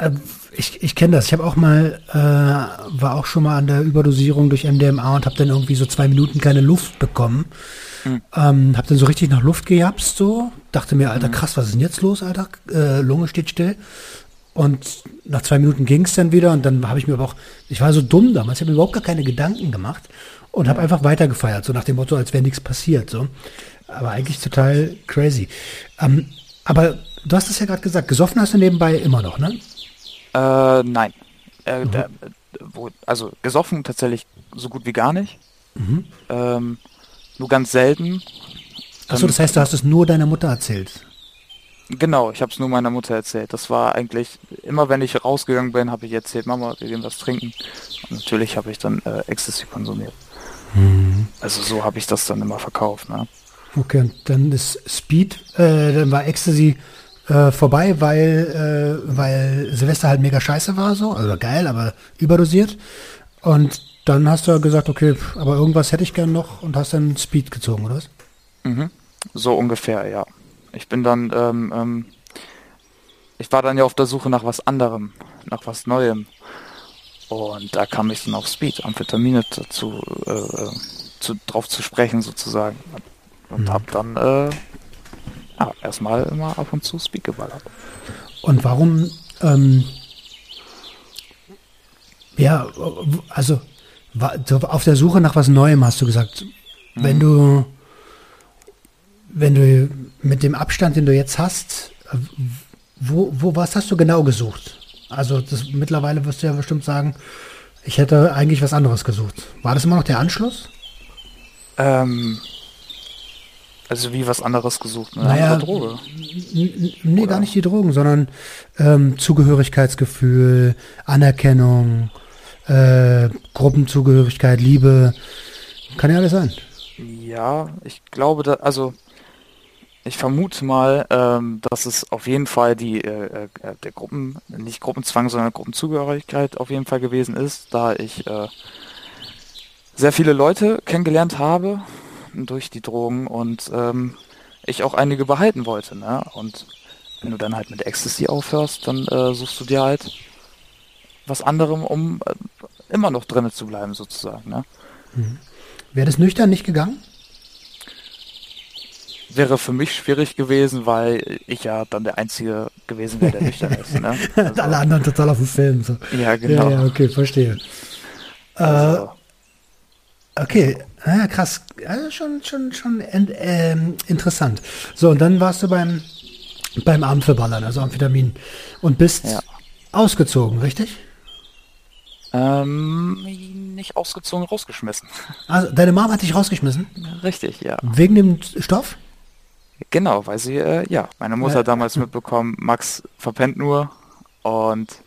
äh, äh, ich, ich kenne das. Ich habe auch mal, äh, war auch schon mal an der Überdosierung durch MDMA und habe dann irgendwie so zwei Minuten keine Luft bekommen. Mhm. Ähm, hab dann so richtig nach Luft gejapst, so. Dachte mir, Alter, hm. krass, was ist denn jetzt los, Alter? Äh, Lunge steht still. Und nach zwei Minuten ging es dann wieder und dann habe ich mir aber auch, ich war so dumm damals, ich habe mir überhaupt gar keine Gedanken gemacht und habe einfach weitergefeiert, so nach dem Motto, als wäre nichts passiert. So. Aber eigentlich total crazy. Ähm, aber du hast es ja gerade gesagt, gesoffen hast du nebenbei immer noch, ne? Äh, nein. Äh, mhm. der, wo, also gesoffen tatsächlich so gut wie gar nicht. Mhm. Ähm, nur ganz selten. Achso, das heißt, du hast es nur deiner Mutter erzählt? Genau, ich habe es nur meiner Mutter erzählt. Das war eigentlich, immer wenn ich rausgegangen bin, habe ich erzählt, Mama, wir gehen was trinken. Und natürlich habe ich dann äh, Ecstasy konsumiert. Mhm. Also so habe ich das dann immer verkauft. Ne? Okay, und dann ist Speed, äh, dann war Ecstasy äh, vorbei, weil, äh, weil Silvester halt mega scheiße war, so, also geil, aber überdosiert. Und dann hast du gesagt, okay, aber irgendwas hätte ich gern noch und hast dann Speed gezogen, oder was? Mhm. So ungefähr, ja ich bin dann, ähm, ähm, ich war dann ja auf der Suche nach was anderem, nach was Neuem. Und da kam ich dann auf Speed, Amphetamine dazu, äh, äh, zu, drauf zu sprechen sozusagen. Und mhm. hab dann äh, ja, erstmal immer ab und zu Speed geballert. Und warum, ähm, ja, also auf der Suche nach was Neuem hast du gesagt. Mhm. Wenn du wenn du mit dem Abstand, den du jetzt hast, wo, wo, was hast du genau gesucht? Also das, mittlerweile wirst du ja bestimmt sagen, ich hätte eigentlich was anderes gesucht. War das immer noch der Anschluss? Ähm, also wie was anderes gesucht? Eine naja, Droge? Nee, Oder? gar nicht die Drogen, sondern ähm, Zugehörigkeitsgefühl, Anerkennung, äh, Gruppenzugehörigkeit, Liebe. Kann ja alles sein. Ja, ich glaube, da, also ich vermute mal, ähm, dass es auf jeden Fall die äh, äh, der Gruppen, nicht Gruppenzwang, sondern Gruppenzugehörigkeit auf jeden Fall gewesen ist, da ich äh, sehr viele Leute kennengelernt habe durch die Drogen und ähm, ich auch einige behalten wollte. Ne? Und wenn du dann halt mit Ecstasy aufhörst, dann äh, suchst du dir halt was anderem, um äh, immer noch drinnen zu bleiben, sozusagen. Ne? Mhm. Wäre das nüchtern nicht gegangen? wäre für mich schwierig gewesen, weil ich ja dann der Einzige gewesen wäre, der nüchtern ist. Ne? Also, Alle anderen total auf dem Film. So. Ja, genau. Ja, ja okay, verstehe. Also. Äh, okay, ja, krass. Also schon, schon, schon äh, interessant. So, und dann warst du beim, beim Ampelballern, also Amphetamin, und bist ja. ausgezogen, richtig? Ähm, nicht ausgezogen, rausgeschmissen. Also, deine Mom hat dich rausgeschmissen? Richtig, ja. Wegen dem Stoff? Genau, weil sie, äh, ja, meine Mutter hat damals mitbekommen, Max verpennt nur und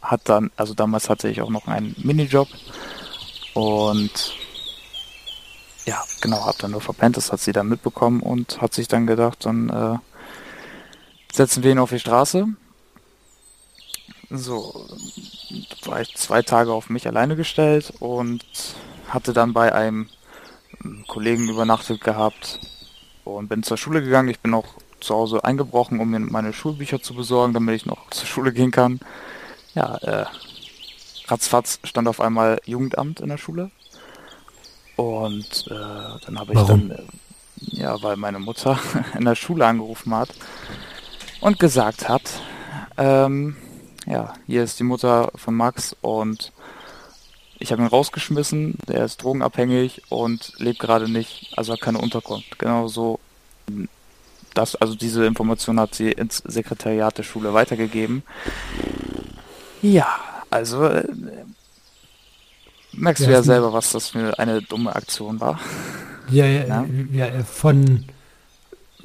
hat dann, also damals hatte ich auch noch einen Minijob und ja, genau, hab dann nur verpennt, das hat sie dann mitbekommen und hat sich dann gedacht, dann äh, setzen wir ihn auf die Straße. So, war ich zwei Tage auf mich alleine gestellt und hatte dann bei einem Kollegen übernachtet gehabt, und bin zur Schule gegangen. Ich bin auch zu Hause eingebrochen, um mir meine Schulbücher zu besorgen, damit ich noch zur Schule gehen kann. Ja, äh, ratzfatz stand auf einmal Jugendamt in der Schule. Und äh, dann habe ich Warum? dann, äh, ja, weil meine Mutter in der Schule angerufen hat und gesagt hat, ähm, ja, hier ist die Mutter von Max und ich habe ihn rausgeschmissen, der ist drogenabhängig und lebt gerade nicht, also hat keine Unterkunft. Genau so. Das, also diese Information hat sie ins Sekretariat der Schule weitergegeben. Ja, also äh, merkst ja, du ja selber, was das für eine dumme Aktion war. Ja, ja, ja, von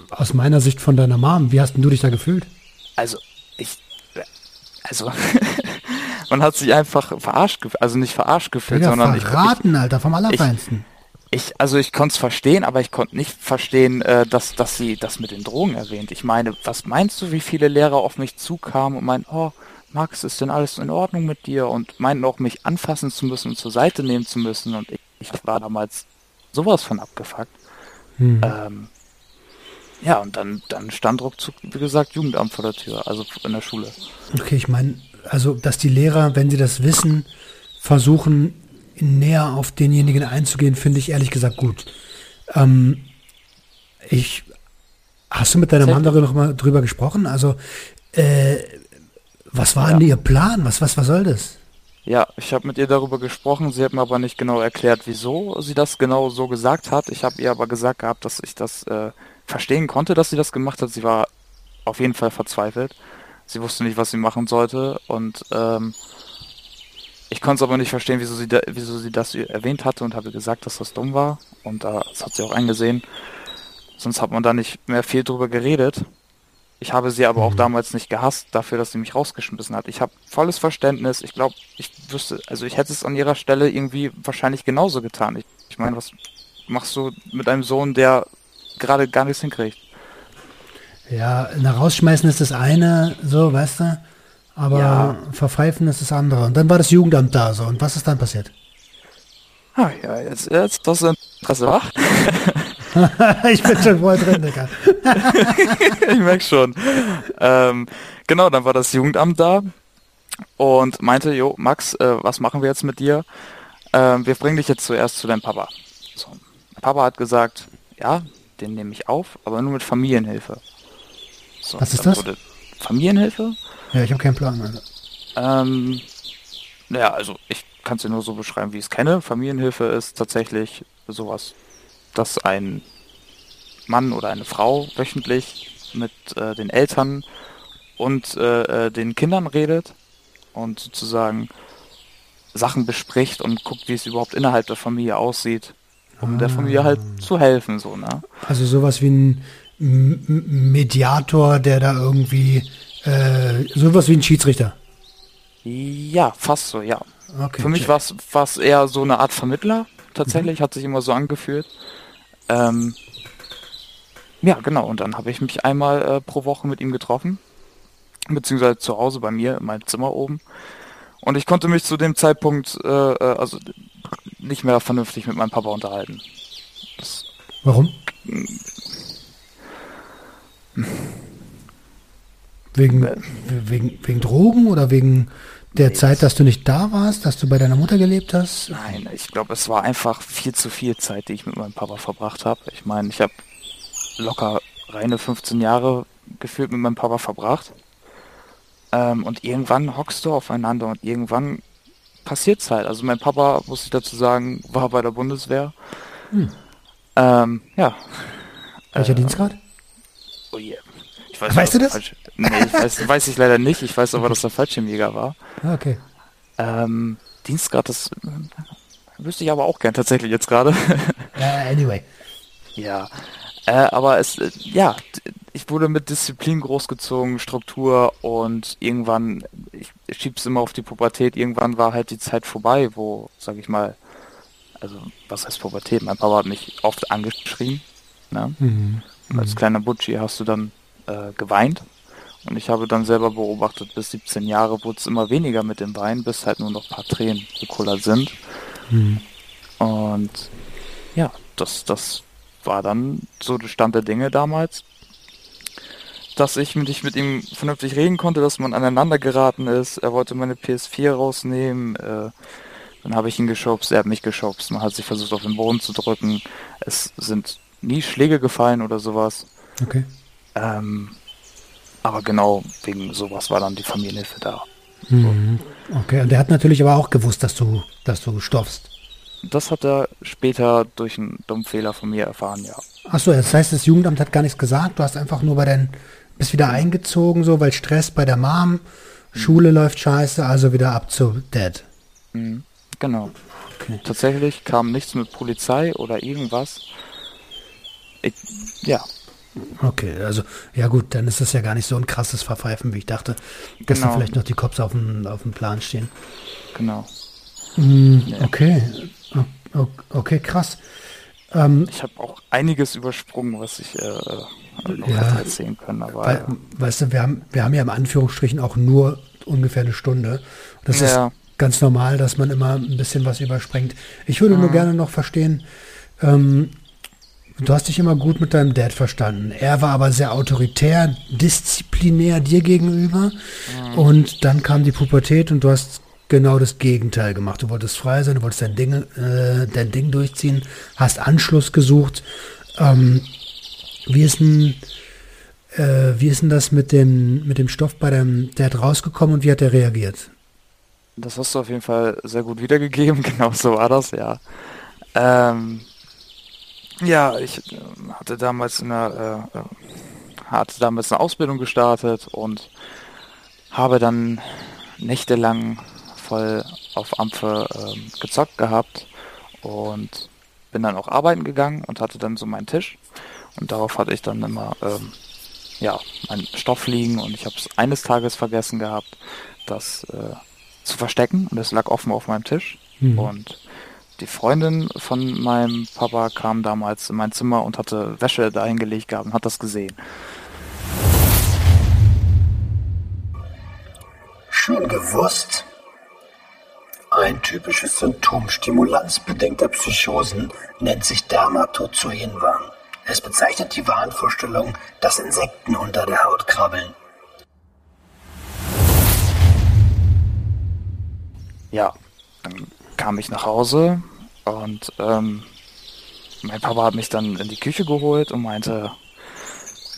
aus meiner Sicht von deiner Mom, wie hast denn du dich da gefühlt? Also, ich also man hat sich einfach verarscht gefühlt, also nicht verarscht gefühlt, ja, sondern verraten, ich, ich, Alter, vom Allerfeinsten. Ich, ich also ich konnte es verstehen, aber ich konnte nicht verstehen, äh, dass, dass sie das mit den Drogen erwähnt. Ich meine, was meinst du, wie viele Lehrer auf mich zukamen und meinen, oh, Max, ist denn alles in Ordnung mit dir? Und meinten auch, mich anfassen zu müssen und zur Seite nehmen zu müssen. Und ich, ich war damals sowas von abgefuckt. Hm. Ähm, ja, und dann, dann stand ruckzuck, wie gesagt, Jugendamt vor der Tür, also in der Schule. Okay, ich meine, also dass die Lehrer, wenn sie das wissen, versuchen näher auf denjenigen einzugehen, finde ich ehrlich gesagt gut. Ähm, ich hast du mit deiner Mann darüber noch mal drüber gesprochen? Also äh, was war ja. denn ihr Plan? Was was was soll das? Ja, ich habe mit ihr darüber gesprochen. Sie hat mir aber nicht genau erklärt, wieso sie das genau so gesagt hat. Ich habe ihr aber gesagt gehabt, dass ich das äh, verstehen konnte, dass sie das gemacht hat. Sie war auf jeden Fall verzweifelt. Sie wusste nicht, was sie machen sollte und ähm, ich konnte es aber nicht verstehen, wieso sie, da, wieso sie das erwähnt hatte und habe gesagt, dass das dumm war und äh, das hat sie auch eingesehen. Sonst hat man da nicht mehr viel drüber geredet. Ich habe sie aber auch mhm. damals nicht gehasst dafür, dass sie mich rausgeschmissen hat. Ich habe volles Verständnis. Ich glaube, ich wüsste, also ich hätte es an ihrer Stelle irgendwie wahrscheinlich genauso getan. Ich, ich meine, was machst du mit einem Sohn, der gerade gar nichts hinkriegt? Ja, na, rausschmeißen ist das eine, so, weißt du? Aber ja. verpfeifen ist das andere. Und dann war das Jugendamt da, so. Und was ist dann passiert? Ah, ja, jetzt, jetzt das Interesse wach. ich bin schon voll drin, Digga. ich merke schon. Ähm, genau, dann war das Jugendamt da und meinte, jo, Max, äh, was machen wir jetzt mit dir? Ähm, wir bringen dich jetzt zuerst zu deinem Papa. So. Papa hat gesagt, ja, den nehme ich auf, aber nur mit Familienhilfe. So, Was ist das? Familienhilfe? Ja, ich habe keinen Plan. Also. Ähm, naja, also ich kann es dir nur so beschreiben, wie ich es kenne. Familienhilfe ist tatsächlich sowas, dass ein Mann oder eine Frau wöchentlich mit äh, den Eltern und äh, äh den Kindern redet und sozusagen Sachen bespricht und guckt, wie es überhaupt innerhalb der Familie aussieht, um ah. der Familie halt zu helfen, so, ne? Also sowas wie ein Mediator, der da irgendwie äh, sowas wie ein Schiedsrichter. Ja, fast so, ja. Okay, Für mich war es eher so eine Art Vermittler, tatsächlich, mhm. hat sich immer so angefühlt. Ähm, ja, genau, und dann habe ich mich einmal äh, pro Woche mit ihm getroffen, beziehungsweise zu Hause bei mir in meinem Zimmer oben. Und ich konnte mich zu dem Zeitpunkt äh, äh also nicht mehr vernünftig mit meinem Papa unterhalten. Das, Warum? Wegen, wegen, wegen Drogen oder wegen der nee, Zeit, dass du nicht da warst, dass du bei deiner Mutter gelebt hast? Nein, ich glaube, es war einfach viel zu viel Zeit, die ich mit meinem Papa verbracht habe. Ich meine, ich habe locker reine 15 Jahre gefühlt mit meinem Papa verbracht. Ähm, und irgendwann hockst du aufeinander und irgendwann passiert es halt. Also mein Papa, muss ich dazu sagen, war bei der Bundeswehr. Hm. Ähm, ja. Welcher äh, Dienstgrad? Oh yeah. Ich weiß, weißt du das? Falsch, nee, ich weiß, weiß ich leider nicht. Ich weiß aber, dass der Fallschirmjäger war. Ah, okay. Ähm, Dienstgrad, das äh, wüsste ich aber auch gern tatsächlich jetzt gerade. uh, anyway. Ja. Äh, aber es, äh, ja, ich wurde mit Disziplin großgezogen, Struktur und irgendwann, ich, ich schieb's immer auf die Pubertät, irgendwann war halt die Zeit vorbei, wo, sag ich mal, also was heißt Pubertät? Mein Papa hat mich oft angeschrien. Ne? Mhm. Und als mhm. kleiner Butschi hast du dann äh, geweint. Und ich habe dann selber beobachtet, bis 17 Jahre wurde es immer weniger mit dem Wein, bis halt nur noch ein paar Tränen gekullert sind. Mhm. Und ja, das, das war dann so der Stand der Dinge damals, dass ich mit, mit ihm vernünftig reden konnte, dass man aneinander geraten ist. Er wollte meine PS4 rausnehmen. Äh, dann habe ich ihn geschubst, er hat mich geschubst. Man hat sich versucht, auf den Boden zu drücken. Es sind nie Schläge gefallen oder sowas. Okay. Ähm, aber genau wegen sowas war dann die Familienhilfe da. Mhm. Okay, und der hat natürlich aber auch gewusst, dass du, dass du stoffst. Das hat er später durch einen dummen Fehler von mir erfahren, ja. Achso, das heißt, das Jugendamt hat gar nichts gesagt. Du hast einfach nur bei den, bist wieder eingezogen, so, weil Stress bei der Mom, mhm. Schule läuft scheiße, also wieder ab zu Dad. Mhm. Genau. Okay. Tatsächlich kam nichts mit Polizei oder irgendwas. Ich, ja. Okay, also ja gut, dann ist das ja gar nicht so ein krasses Verpfeifen, wie ich dachte, dass genau. da vielleicht noch die Cops auf dem, auf dem Plan stehen. Genau. Mm, okay, okay, krass. Ähm, ich habe auch einiges übersprungen, was ich äh, noch ja, erzählen kann. Aber, weil, ja. Weißt du, wir haben, wir haben ja im Anführungsstrichen auch nur ungefähr eine Stunde. Das ja. ist ganz normal, dass man immer ein bisschen was überspringt. Ich würde mhm. nur gerne noch verstehen, ähm, du hast dich immer gut mit deinem Dad verstanden. Er war aber sehr autoritär, disziplinär dir gegenüber. Mhm. Und dann kam die Pubertät und du hast genau das Gegenteil gemacht. Du wolltest frei sein, du wolltest dein Ding, äh, dein Ding durchziehen, hast Anschluss gesucht. Ähm, wie ist denn, äh, wie ist denn das mit dem, mit dem Stoff bei deinem Dad rausgekommen und wie hat er reagiert? Das hast du auf jeden Fall sehr gut wiedergegeben, genau so war das, ja. Ähm, ja, ich äh, hatte damals eine, äh, hatte damals eine Ausbildung gestartet und habe dann nächtelang voll auf Ampfe ähm, gezockt gehabt und bin dann auch arbeiten gegangen und hatte dann so meinen Tisch. Und darauf hatte ich dann immer ähm, ja meinen Stoff liegen und ich habe es eines Tages vergessen gehabt, das äh, zu verstecken. Und es lag offen auf meinem Tisch. Mhm. und die Freundin von meinem Papa kam damals in mein Zimmer und hatte Wäsche dahin gelegt gehabt und hat das gesehen. Schon gewusst? Ein typisches Symptom stimulanzbedingter Psychosen nennt sich Dermatozoenwahn. Es bezeichnet die Wahnvorstellung, dass Insekten unter der Haut krabbeln. Ja, dann kam ich nach Hause und ähm, mein Papa hat mich dann in die Küche geholt und meinte,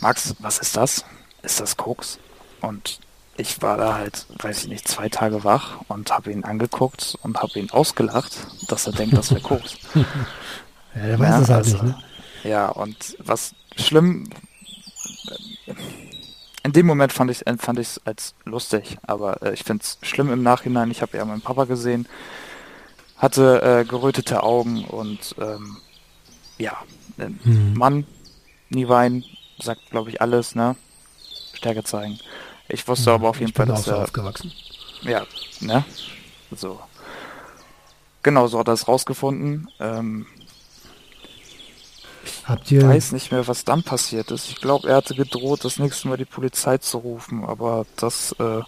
Max, was ist das? Ist das Koks? Und ich war da halt, weiß ich nicht, zwei Tage wach und habe ihn angeguckt und habe ihn ausgelacht, dass er denkt, das wäre Koks. ja, der weiß ja, es halt also, nicht, ne? Ja, und was schlimm, in dem Moment fand ich es fand als lustig, aber äh, ich finde es schlimm im Nachhinein. Ich habe ja meinen Papa gesehen, hatte äh, gerötete Augen und ähm, ja, mhm. Mann, nie weinen, sagt glaube ich alles, ne? Stärke zeigen. Ich wusste ja, aber auf jeden Fall, dass er aufgewachsen. Ja, ne? So. Genau, so hat er es rausgefunden. Ähm, Habt ihr... Ich weiß nicht mehr, was dann passiert ist. Ich glaube, er hatte gedroht, das nächste Mal die Polizei zu rufen, aber das, äh,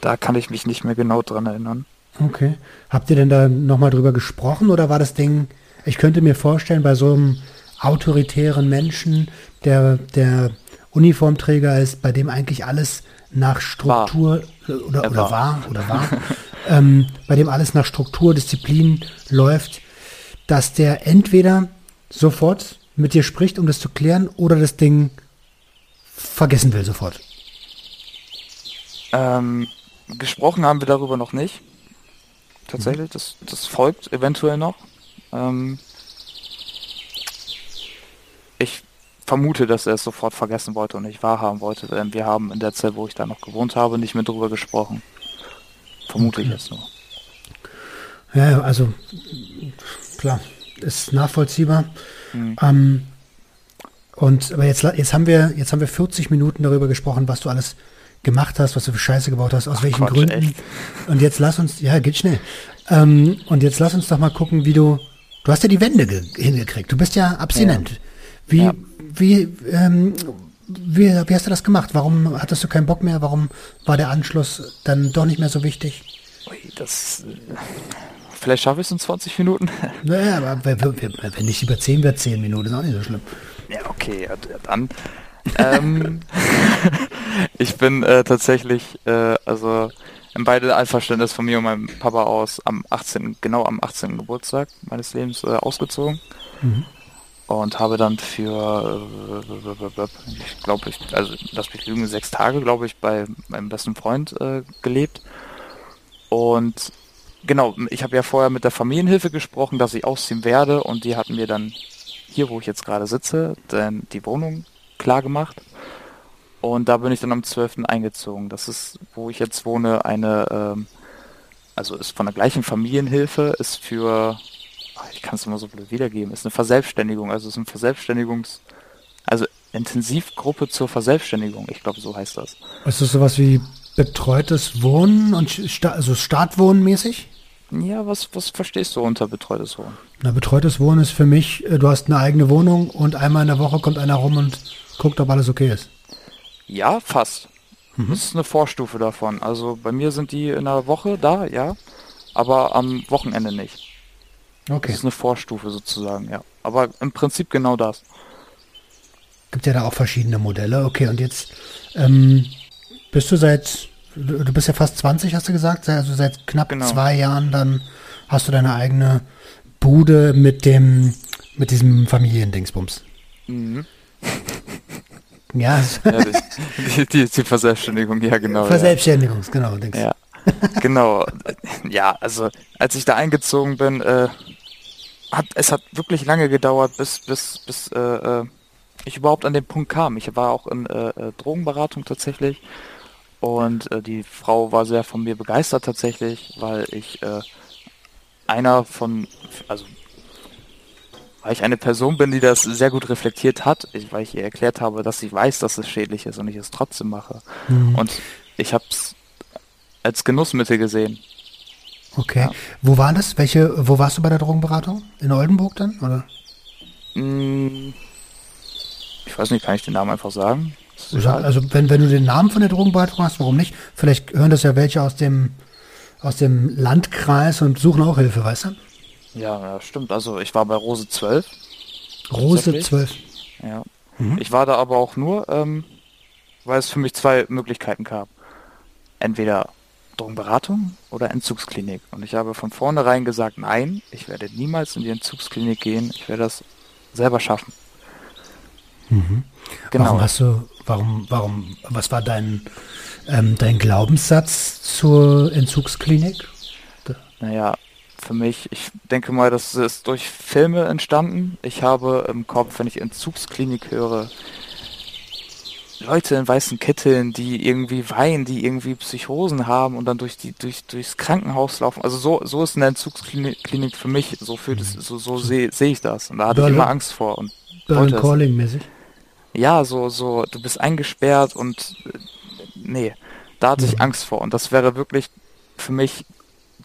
da kann ich mich nicht mehr genau dran erinnern. Okay. Habt ihr denn da nochmal drüber gesprochen oder war das Ding, ich könnte mir vorstellen, bei so einem autoritären Menschen, der, der Uniformträger ist, bei dem eigentlich alles nach Struktur war. oder, oder war. war oder war, ähm, bei dem alles nach Struktur, Disziplin läuft, dass der entweder sofort mit dir spricht, um das zu klären, oder das Ding vergessen will sofort. Ähm, gesprochen haben wir darüber noch nicht. Tatsächlich, mhm. das, das folgt eventuell noch. Ähm, ich vermute, dass er es sofort vergessen wollte und nicht wahrhaben wollte, denn wir haben in der Zeit, wo ich da noch gewohnt habe, nicht mehr drüber gesprochen. Vermute okay. ich jetzt nur. Ja, also klar, ist nachvollziehbar. Mhm. Ähm, und aber jetzt, jetzt haben wir jetzt haben wir 40 Minuten darüber gesprochen, was du alles gemacht hast, was du für Scheiße gebaut hast, aus Ach, welchen Quatsch, Gründen. Echt? Und jetzt lass uns, ja, geht schnell. Ähm, und jetzt lass uns doch mal gucken, wie du, du hast ja die Wände hingekriegt. Du bist ja abstinent. Ja. Wie, ja. wie, ähm, wie, wie hast du das gemacht? Warum hattest du keinen Bock mehr? Warum war der Anschluss dann doch nicht mehr so wichtig? Ui, das, vielleicht schaffe ich es in 20 Minuten. Naja, aber wenn nicht über 10 wird, 10 Minuten ist auch nicht so schlimm. Ja, okay, dann. Ähm, ich bin äh, tatsächlich, äh, also in beide Einverständnis von mir und meinem Papa aus am 18., genau am 18. Geburtstag meines Lebens äh, ausgezogen. Mhm und habe dann für, ich glaube, ich, also lass mich lügen, sechs Tage, glaube ich, bei meinem besten Freund äh, gelebt. Und genau, ich habe ja vorher mit der Familienhilfe gesprochen, dass ich ausziehen werde und die hatten mir dann hier, wo ich jetzt gerade sitze, dann die Wohnung klar gemacht. Und da bin ich dann am 12. eingezogen. Das ist, wo ich jetzt wohne, eine, ähm, also ist von der gleichen Familienhilfe, ist für ich kann es immer so blöd wiedergeben, ist eine Verselbstständigung, also ist ein Verselbstständigungs, also Intensivgruppe zur Verselbstständigung, ich glaube, so heißt das. Ist das sowas wie betreutes Wohnen und Sta also Startwohnen mäßig? Ja, was, was verstehst du unter betreutes Wohnen? Na, betreutes Wohnen ist für mich, äh, du hast eine eigene Wohnung und einmal in der Woche kommt einer rum und guckt, ob alles okay ist. Ja, fast. Mhm. Das ist eine Vorstufe davon. Also bei mir sind die in der Woche da, ja, aber am Wochenende nicht. Okay. Das ist eine Vorstufe sozusagen, ja. Aber im Prinzip genau das. Gibt ja da auch verschiedene Modelle. Okay, und jetzt ähm, bist du seit, du bist ja fast 20, hast du gesagt, also seit knapp genau. zwei Jahren dann hast du deine eigene Bude mit dem, mit diesem Familiendingsbums. Mhm. Ja, ja die, die, die, Verselbstständigung, ja genau. Verselbstständigung, ja. genau. Denkst. Ja, genau. Ja, also als ich da eingezogen bin, äh, hat es hat wirklich lange gedauert, bis bis bis äh, äh, ich überhaupt an den Punkt kam. Ich war auch in äh, äh Drogenberatung tatsächlich und äh, die Frau war sehr von mir begeistert tatsächlich, weil ich äh, einer von, also weil ich eine Person bin, die das sehr gut reflektiert hat, ich, weil ich ihr erklärt habe, dass sie weiß, dass es schädlich ist und ich es trotzdem mache. Mhm. Und ich habe es als Genussmittel gesehen. Okay. Ja. Wo war das? Welche, wo warst du bei der Drogenberatung? In Oldenburg dann? Oder? Mm, ich weiß nicht, kann ich den Namen einfach sagen? Also wenn, wenn du den Namen von der Drogenberatung hast, warum nicht? Vielleicht hören das ja welche aus dem, aus dem Landkreis und suchen auch Hilfe, weißt du? Ja, ja, stimmt. Also ich war bei Rose 12. Rose 12. Ja. Mhm. Ich war da aber auch nur, ähm, weil es für mich zwei Möglichkeiten gab. Entweder Drogenberatung oder Entzugsklinik. Und ich habe von vornherein gesagt, nein, ich werde niemals in die Entzugsklinik gehen. Ich werde das selber schaffen. Mhm. Genau. Warum hast du, warum, warum, was war dein, ähm, dein Glaubenssatz zur Entzugsklinik? Naja, für mich. Ich denke mal, das ist durch Filme entstanden. Ich habe im Kopf, wenn ich Entzugsklinik höre, Leute in weißen Kitteln, die irgendwie weinen, die irgendwie Psychosen haben und dann durch die durch durchs Krankenhaus laufen. Also so so ist eine Entzugsklinik für mich. So fühlt es so so sehe seh ich das und da hatte Berlin, ich immer Angst vor und Berlin Calling mäßig. Ja, so so du bist eingesperrt und äh, nee, da hatte ich Angst vor und das wäre wirklich für mich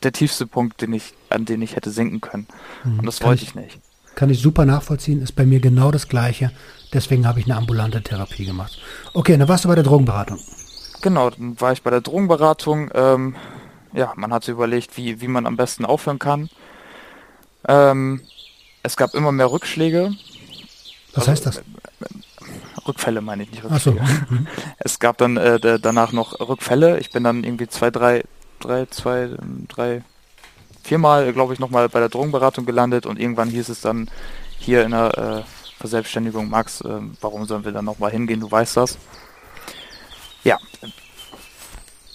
der tiefste Punkt, den ich, an den ich hätte sinken können. Mhm. Und das kann wollte ich, ich nicht. Kann ich super nachvollziehen, ist bei mir genau das Gleiche. Deswegen habe ich eine ambulante Therapie gemacht. Okay, dann warst du bei der Drogenberatung. Genau, dann war ich bei der Drogenberatung. Ähm, ja, man hatte überlegt, wie, wie man am besten aufhören kann. Ähm, es gab immer mehr Rückschläge. Was also, heißt das? Rückfälle meine ich nicht Rückschläge. So. Mhm. Es gab dann äh, danach noch Rückfälle. Ich bin dann irgendwie zwei, drei drei, zwei, drei, viermal, glaube ich, nochmal bei der Drogenberatung gelandet und irgendwann hieß es dann hier in der äh, Verselbstständigung, Max, äh, warum sollen wir dann nochmal hingehen, du weißt das. Ja,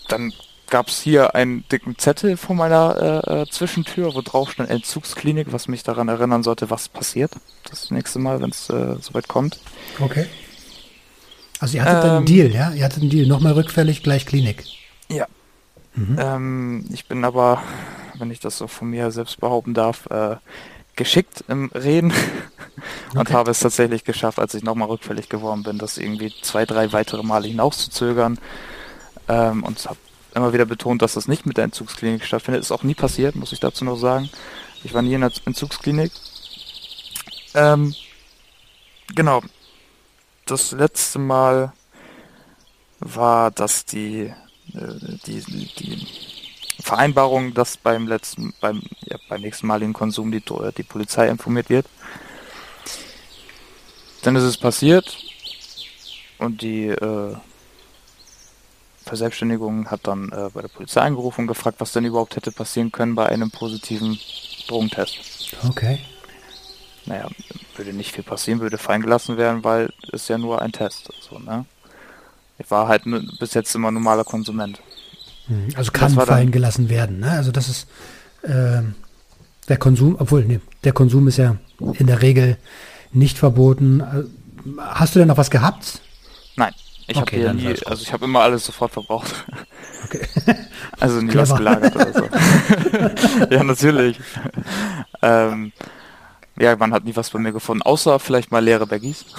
dann gab es hier einen dicken Zettel vor meiner äh, äh, Zwischentür, wo drauf stand Entzugsklinik, was mich daran erinnern sollte, was passiert das nächste Mal, wenn es äh, soweit kommt. Okay. Also ihr hattet ähm, einen Deal, ja? Ihr hattet einen Deal, nochmal rückfällig, gleich Klinik. Ja, Mhm. Ähm, ich bin aber, wenn ich das so von mir selbst behaupten darf, äh, geschickt im Reden und okay. habe es tatsächlich geschafft, als ich nochmal rückfällig geworden bin, das irgendwie zwei, drei weitere Male hinauszuzögern ähm, und habe immer wieder betont, dass das nicht mit der Entzugsklinik stattfindet. Ist auch nie passiert, muss ich dazu noch sagen. Ich war nie in der Entzugsklinik. Ähm, genau. Das letzte Mal war, dass die äh, die, die Vereinbarung, dass beim letzten, beim, ja, beim nächsten maligen Konsum die, die Polizei informiert wird. Dann ist es passiert und die äh, Verselbstständigung hat dann äh, bei der Polizei angerufen und gefragt, was denn überhaupt hätte passieren können bei einem positiven Drogentest. Okay. Naja, würde nicht viel passieren, würde fein gelassen werden, weil es ja nur ein Test. So, ne? Ich war halt bis jetzt immer normaler Konsument. Mhm. Also kann fallen gelassen werden. Ne? Also das ist äh, der Konsum, obwohl nee, der Konsum ist ja in der Regel nicht verboten. Äh, hast du denn noch was gehabt? Nein, ich okay, habe nie, also ich habe immer alles sofort verbraucht. Okay. also nie was gelagert oder so. ja, natürlich. ähm, ja, man hat nie was bei mir gefunden, außer vielleicht mal leere Baggies.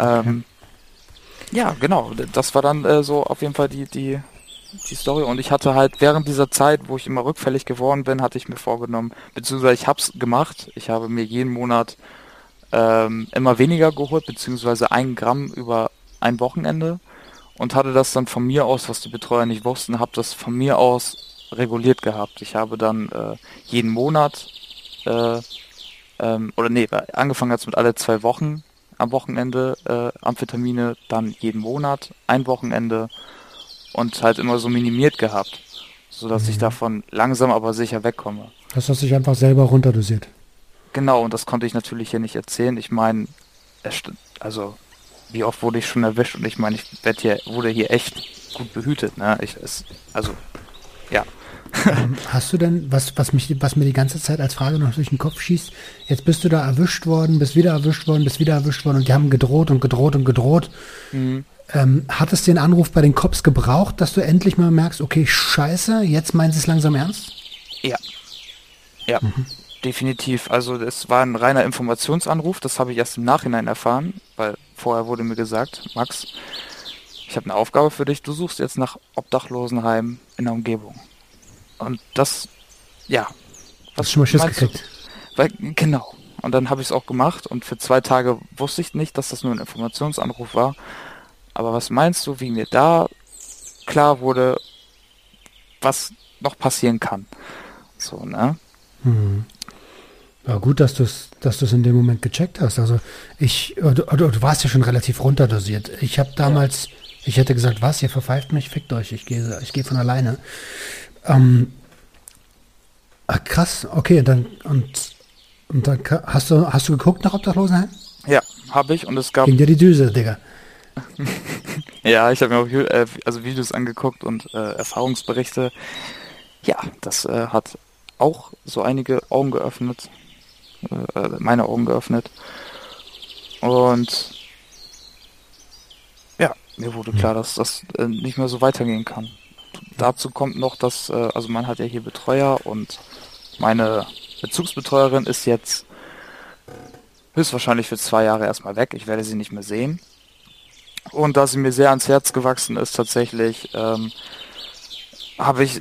Ähm, ja, genau. Das war dann äh, so auf jeden Fall die, die, die Story. Und ich hatte halt während dieser Zeit, wo ich immer rückfällig geworden bin, hatte ich mir vorgenommen, beziehungsweise ich hab's gemacht. Ich habe mir jeden Monat ähm, immer weniger geholt, beziehungsweise ein Gramm über ein Wochenende und hatte das dann von mir aus, was die Betreuer nicht wussten, habe das von mir aus reguliert gehabt. Ich habe dann äh, jeden Monat äh, ähm, oder nee, angefangen hat es mit alle zwei Wochen am Wochenende äh, Amphetamine, dann jeden Monat ein Wochenende und halt immer so minimiert gehabt, sodass mhm. ich davon langsam aber sicher wegkomme. Das hast du dich einfach selber runterdosiert. Genau, und das konnte ich natürlich hier nicht erzählen. Ich meine, also wie oft wurde ich schon erwischt und ich meine, ich werd hier, wurde hier echt gut behütet. Ne? Ich, es, also, ja. hast du denn, was, was, mich, was mir die ganze Zeit als Frage noch durch den Kopf schießt, jetzt bist du da erwischt worden, bist wieder erwischt worden, bist wieder erwischt worden und die haben gedroht und gedroht und gedroht. Mhm. Ähm, hat es den Anruf bei den Cops gebraucht, dass du endlich mal merkst, okay, scheiße, jetzt meinen sie es langsam ernst? Ja. Ja, mhm. definitiv. Also es war ein reiner Informationsanruf, das habe ich erst im Nachhinein erfahren, weil vorher wurde mir gesagt, Max, ich habe eine Aufgabe für dich, du suchst jetzt nach Obdachlosenheim in der Umgebung. Und das, ja. Was Hast du schon mal Schiss gekriegt? Weil, genau. Und dann habe ich es auch gemacht und für zwei Tage wusste ich nicht, dass das nur ein Informationsanruf war. Aber was meinst du, wie mir da klar wurde, was noch passieren kann? So, ne? Hm. Ja, gut, dass du es dass in dem Moment gecheckt hast. Also ich, du, du, du warst ja schon relativ runterdosiert. Ich habe damals, ich hätte gesagt, was, ihr verpfeift mich, fickt euch, ich gehe ich geh von alleine. Ähm, ach, krass, okay, dann und, und dann hast du, hast du geguckt nach Obdachlosenheim? Ja, habe ich und es gab. Ging dir die Düse, Digga. ja, ich habe mir auch äh, also Videos angeguckt und äh, Erfahrungsberichte. Ja, das äh, hat auch so einige Augen geöffnet, äh, meine Augen geöffnet. Und ja, mir wurde klar, dass das äh, nicht mehr so weitergehen kann. Dazu kommt noch, dass, äh, also man hat ja hier Betreuer und meine Bezugsbetreuerin ist jetzt höchstwahrscheinlich für zwei Jahre erstmal weg. Ich werde sie nicht mehr sehen. Und da sie mir sehr ans Herz gewachsen ist, tatsächlich, ähm, habe ich,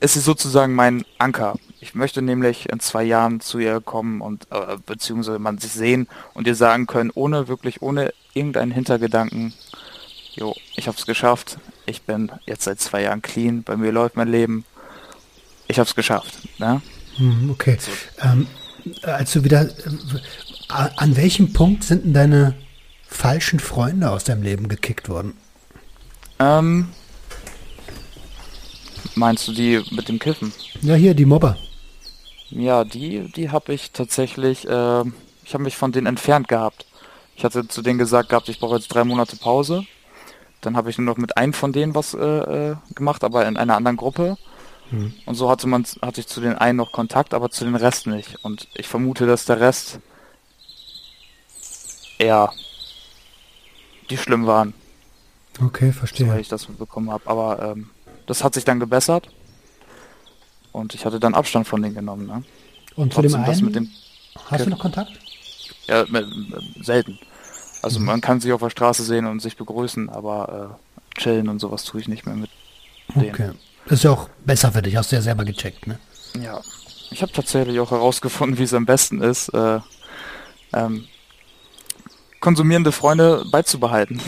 ist sie sozusagen mein Anker. Ich möchte nämlich in zwei Jahren zu ihr kommen und äh, beziehungsweise man sich sehen und ihr sagen können, ohne wirklich, ohne irgendeinen Hintergedanken, jo, ich habe es geschafft. Ich bin jetzt seit zwei Jahren clean, bei mir läuft mein Leben. Ich habe es geschafft. Ne? Hm, okay. So. Ähm, als du wieder, äh, an welchem Punkt sind denn deine falschen Freunde aus deinem Leben gekickt worden? Ähm, Meinst du die mit dem Kiffen? Ja, hier, die Mobber. Ja, die, die habe ich tatsächlich, äh, ich habe mich von denen entfernt gehabt. Ich hatte zu denen gesagt gehabt, ich brauche jetzt drei Monate Pause. Dann habe ich nur noch mit einem von denen was äh, äh gemacht, aber in einer anderen Gruppe. Hm. Und so hatte man, hatte ich zu den einen noch Kontakt, aber zu den Rest nicht. Und ich vermute, dass der Rest eher die schlimm waren. Okay, verstehe. So, ich das bekommen habe. Aber ähm, das hat sich dann gebessert. Und ich hatte dann Abstand von denen genommen. Ne? Und zu dem einen, mit dem hast du noch Kontakt? Ja, selten. Also mhm. man kann sich auf der Straße sehen und sich begrüßen, aber äh, chillen und sowas tue ich nicht mehr mit denen. Okay. Das ist ja auch besser für dich, hast du ja selber gecheckt, ne? Ja. Ich habe tatsächlich auch herausgefunden, wie es am besten ist, äh, ähm, konsumierende Freunde beizubehalten.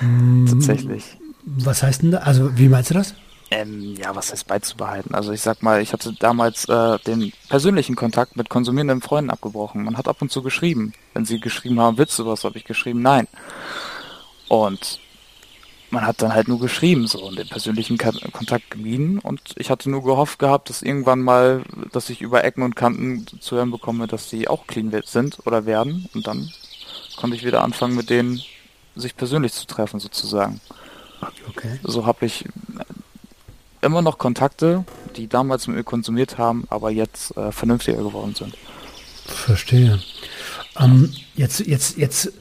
Mm, tatsächlich. Was heißt denn da? Also, wie meinst du das? Ähm, ja, was heißt beizubehalten? Also ich sag mal, ich hatte damals äh, den persönlichen Kontakt mit konsumierenden Freunden abgebrochen. Man hat ab und zu geschrieben. Wenn sie geschrieben haben, Witze, was habe ich geschrieben? Nein. Und man hat dann halt nur geschrieben so und den persönlichen Kontakt gemieden und ich hatte nur gehofft gehabt, dass irgendwann mal, dass ich über Ecken und Kanten zu hören bekomme, dass die auch clean sind oder werden und dann konnte ich wieder anfangen mit denen sich persönlich zu treffen sozusagen. Okay. So habe ich immer noch Kontakte, die damals mit mir konsumiert haben, aber jetzt äh, vernünftiger geworden sind. Verstehe. Ähm, jetzt, jetzt, jetzt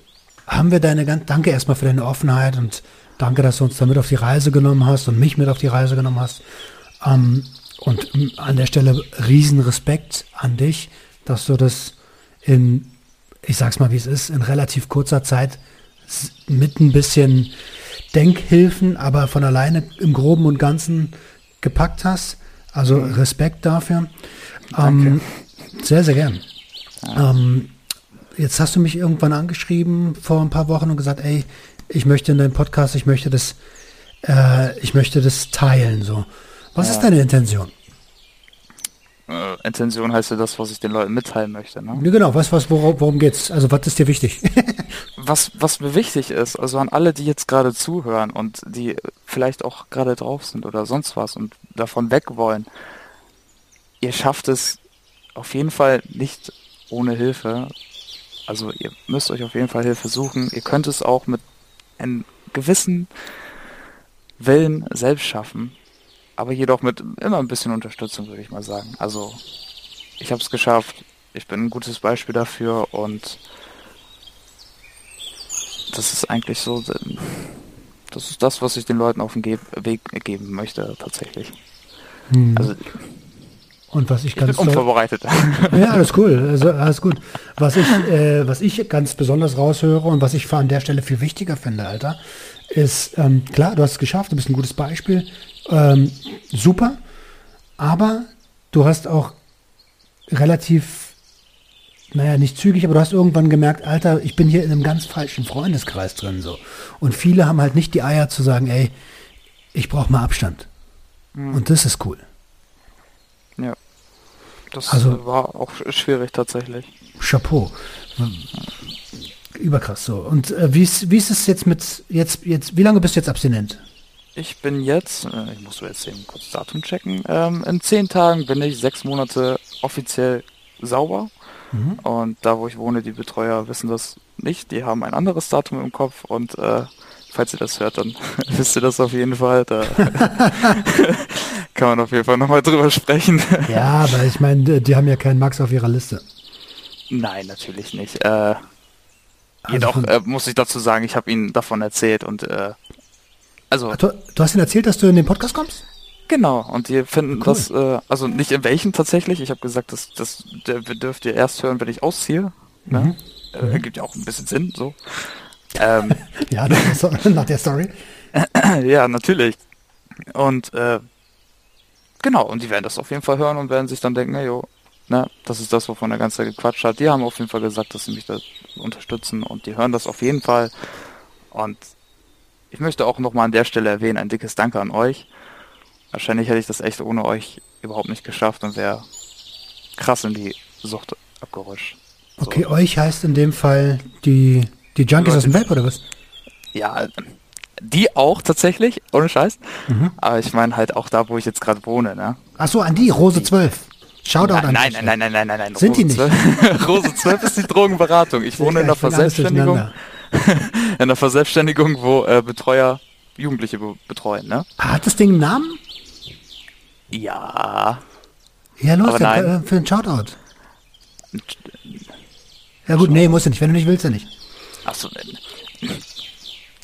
haben wir deine ganz, danke erstmal für deine Offenheit und danke, dass du uns damit auf die Reise genommen hast und mich mit auf die Reise genommen hast. Ähm, und an der Stelle riesen Respekt an dich, dass du das in, ich sag's mal wie es ist, in relativ kurzer Zeit mit ein bisschen Denkhilfen, aber von alleine im Groben und Ganzen gepackt hast. Also mhm. Respekt dafür. Ähm, sehr, sehr gern. Ja. Ähm, jetzt hast du mich irgendwann angeschrieben vor ein paar Wochen und gesagt, ey, ich möchte in deinem Podcast, ich möchte das, äh, ich möchte das teilen. So, was ja. ist deine Intention? Äh, Intention heißt ja das, was ich den Leuten mitteilen möchte. Ne? Ja, genau, was, was, worum, worum geht's? Also was ist dir wichtig? Was, was mir wichtig ist, also an alle, die jetzt gerade zuhören und die vielleicht auch gerade drauf sind oder sonst was und davon weg wollen, ihr schafft es auf jeden Fall nicht ohne Hilfe. Also ihr müsst euch auf jeden Fall Hilfe suchen. Ihr könnt es auch mit einem gewissen Willen selbst schaffen, aber jedoch mit immer ein bisschen Unterstützung, würde ich mal sagen. Also ich habe es geschafft. Ich bin ein gutes Beispiel dafür und das ist eigentlich so, das ist das, was ich den Leuten auf den Ge Weg geben möchte, tatsächlich. Hm. Also Und was ich ich bin ganz toll, unvorbereitet. Ja, alles cool, also, alles gut. Was ich, äh, was ich ganz besonders raushöre und was ich an der Stelle viel wichtiger finde, Alter, ist, ähm, klar, du hast es geschafft, du bist ein gutes Beispiel, ähm, super, aber du hast auch relativ, naja, nicht zügig, aber du hast irgendwann gemerkt, Alter, ich bin hier in einem ganz falschen Freundeskreis drin, so. Und viele haben halt nicht die Eier zu sagen, ey, ich brauche mal Abstand. Und das ist cool. ja. Das Also- war auch sch- schwierig tatsächlich. Chapeau. Überkrass so. Und äh, wie, ist, wie ist es jetzt mit jetzt jetzt wie lange bist du jetzt abstinent? Ich bin jetzt, äh, ich muss jetzt eben kurz Datum checken, ähm, in zehn Tagen bin ich sechs Monate offiziell sauber. Und da, wo ich wohne, die Betreuer wissen das nicht. Die haben ein anderes Datum im Kopf und äh, falls ihr das hört, dann wisst ihr das auf jeden Fall. Da kann man auf jeden Fall nochmal drüber sprechen. Ja, aber ich meine, die, haben ja keinen Max auf ihrer Liste. Nein, natürlich nicht. Äh, Also jedoch äh, muss ich dazu sagen, ich habe ihnen davon erzählt und äh, also Du, du hast ihnen erzählt, dass du in den Podcast kommst? genau und die finden Cool. das äh, also nicht in welchen tatsächlich. Ich habe gesagt, das das dürft ihr erst hören, wenn ich ausziehe. Ne? Äh, gibt ja auch ein bisschen Sinn so. ähm, Ja, nach der, Sto- nach der Story. ja, natürlich. Und äh, genau, und die werden das auf jeden Fall hören und werden sich dann denken, na jo, ne, das ist das, wovon der ganze gequatscht hat. Die haben auf jeden Fall gesagt, dass sie mich da unterstützen und die hören das auf jeden Fall. Und ich möchte auch nochmal an der Stelle erwähnen, ein dickes Danke an euch. Wahrscheinlich hätte ich das echt ohne euch überhaupt nicht geschafft und wäre krass in die Sucht abgerutscht. So. Okay, euch heißt in dem Fall die, die Junkies Leute- aus dem Web oder was? Ja, die auch tatsächlich, ohne Scheiß. Aber ich meine halt auch da, wo ich jetzt gerade wohne, ne? Ach so, an die, Rose 12. Shoutout Nein, an nein, nein, nein, nein, nein, nein, nein. Sind die Rose nicht? 12, Rose 12 ist die Drogenberatung. Ich wohne in der Verselbstständigung. in der Verselbstständigung, wo äh, Betreuer Jugendliche be betreuen, ne? Hat das Ding einen Namen? Ja. Ja, los, Aber dann, nein. äh, für einen Shoutout. Ja gut, nee, musst du nicht. Wenn du nicht willst, dann nicht. Achso, nein.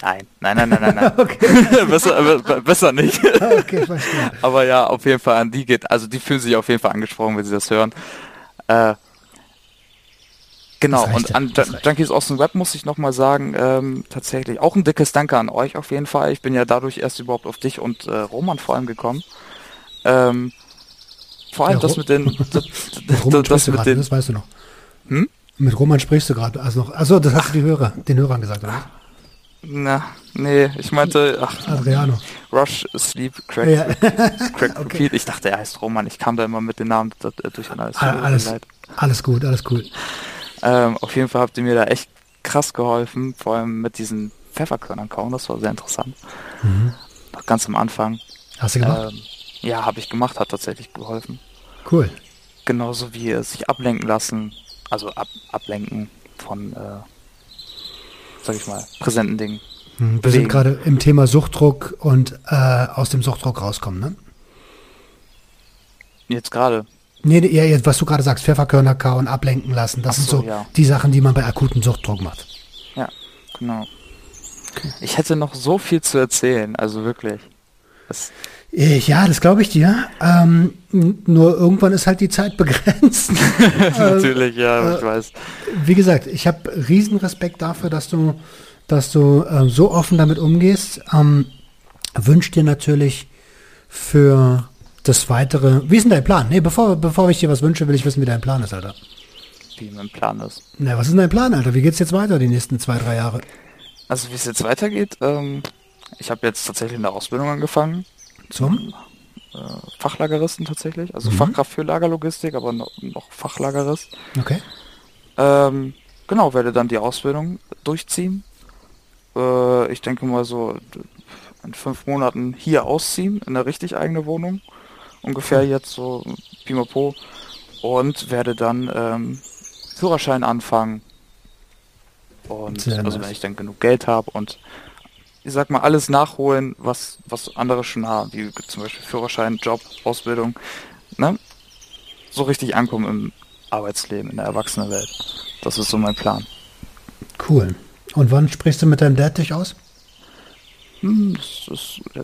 Nein, nein, nein, nein, nein. nein. besser, be- besser nicht. Okay, verstehe. Aber ja, auf jeden Fall an die geht, also die fühlen sich auf jeden Fall angesprochen, wenn sie das hören. Äh, genau, Das und an das. Junkies aus dem Web muss ich nochmal sagen, ähm, tatsächlich auch ein dickes Danke an euch auf jeden Fall. Ich bin ja dadurch erst überhaupt auf dich und äh, Roman vor allem gekommen. Ähm, vor allem Ja, das mit den, das, das, sprichst du mit gerade, den, das weißt du noch. Hm? Mit Roman sprichst du gerade. Also noch. Achso, das hast du die Hörer, den Hörern gesagt, oder? na, nee, ich meinte, ach, Adriano. Rush, Sleep, Crack, Ja. Crack Repeat. Ich dachte, er heißt Roman. Ich kam da immer mit den Namen d- durcheinander. Ah, Alles, alles gut, alles cool. Ähm, auf jeden Fall habt ihr mir da echt krass geholfen, vor allem mit diesen Pfefferkörnern kauen, das war sehr interessant. Noch ganz am Anfang. Hast du gemacht? Ähm, ja, habe ich gemacht, hat tatsächlich geholfen. cool. Genauso wie äh, sich ablenken lassen, also ab, ablenken von, äh, sag ich mal, präsenten Dingen. Hm, Wir sind gerade im Thema Suchtdruck und äh, aus dem Suchtdruck rauskommen, ne? Jetzt gerade. Nee, ja, jetzt, was du gerade sagst, Pfefferkörner kauen, ablenken lassen, das Ach sind so, so ja. die Sachen, die man bei akuten Suchtdruck macht. Ja, genau. Ich hätte noch so viel zu erzählen, also wirklich. Das, Äh, Ja, das glaube ich dir. Ähm, nur irgendwann ist halt die Zeit begrenzt. natürlich, ja, äh, ich weiß. Wie gesagt, ich habe riesen Respekt dafür, dass du, dass du ähm, so offen damit umgehst. Ähm, wünsch dir natürlich für das weitere. Wie ist denn dein Plan? Nee, bevor, bevor ich dir was wünsche, will ich wissen, wie dein Plan ist, Alter. Wie mein Plan ist. Na, was ist denn dein Plan, Alter? Wie geht's jetzt weiter die nächsten zwei, drei Jahre? Also wie es jetzt weitergeht, ähm, ich habe jetzt tatsächlich eine Ausbildung angefangen Zum? Fachlageristen tatsächlich, also mhm. Fachkraft für Lagerlogistik, aber noch, noch Fachlagerist. Okay. Ähm, genau, werde dann die Ausbildung durchziehen. Äh, ich denke mal so in fünf Monaten hier ausziehen, in eine richtig eigene Wohnung. Ungefähr jetzt so pimapo. Und werde dann ähm, Führerschein anfangen. Und Sehr also nice. wenn ich dann genug Geld habe und ich sag mal, alles nachholen, was, was andere schon haben, wie zum Beispiel Führerschein, Job, Ausbildung, ne? So richtig ankommen im Arbeitsleben, in der Erwachsenenwelt. Das ist so mein Plan. Cool. Und wann sprichst du mit deinem Dad dich aus? Hm, das ist, äh,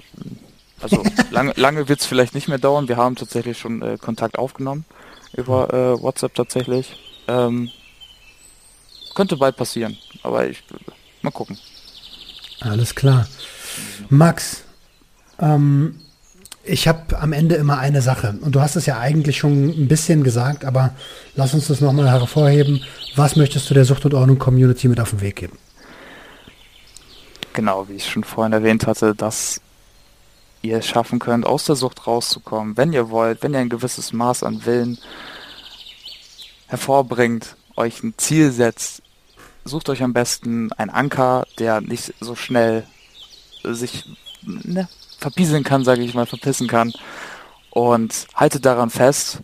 also lange, lange wird es vielleicht nicht mehr dauern. Wir haben tatsächlich schon äh, Kontakt aufgenommen über äh, WhatsApp tatsächlich. Ähm, könnte bald passieren, aber ich mal gucken. Alles klar. Max, ähm, ich habe am Ende immer eine Sache und du hast es ja eigentlich schon ein bisschen gesagt, aber lass uns das nochmal hervorheben. Was möchtest du der Sucht und Ordnung Community mit auf den Weg geben? Genau, wie ich schon vorhin erwähnt hatte, dass ihr es schaffen könnt, aus der Sucht rauszukommen, wenn ihr wollt, wenn ihr ein gewisses Maß an Willen hervorbringt, euch ein Ziel setzt, sucht euch am besten einen Anker, der nicht so schnell sich ne, verpieseln kann, sage ich mal, verpissen kann. Und haltet daran fest,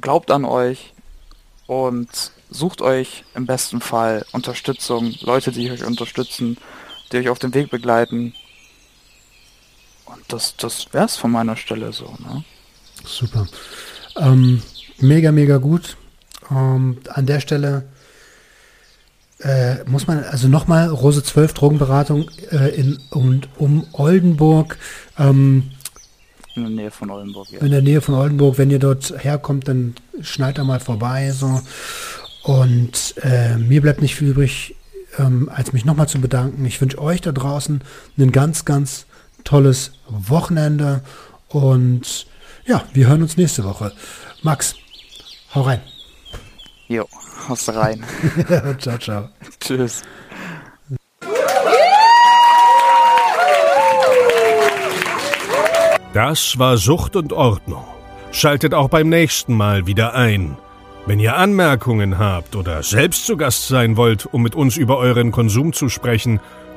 glaubt an euch und sucht euch im besten Fall Unterstützung, Leute, die euch unterstützen, die euch auf dem Weg begleiten. Und das, das wär's von meiner Stelle so, ne? Super. Ähm, mega, mega gut. Ähm, an der Stelle äh, muss man, also nochmal, Rose 12 Drogenberatung äh, in und um Oldenburg. Ähm, in der Nähe von Oldenburg, ja. In der Nähe von Oldenburg. Wenn ihr dort herkommt, dann schnallt da mal vorbei. So. Und äh, mir bleibt nicht viel übrig, ähm, als mich nochmal zu bedanken. Ich wünsche euch da draußen ein ganz, ganz tolles Wochenende. Und ja, wir hören uns nächste Woche. Max, hau rein. Jo haust rein. ciao, ciao. Tschüss. Das war Sucht und Ordnung. Schaltet auch beim nächsten Mal wieder ein. Wenn ihr Anmerkungen habt oder selbst zu Gast sein wollt, um mit uns über euren Konsum zu sprechen,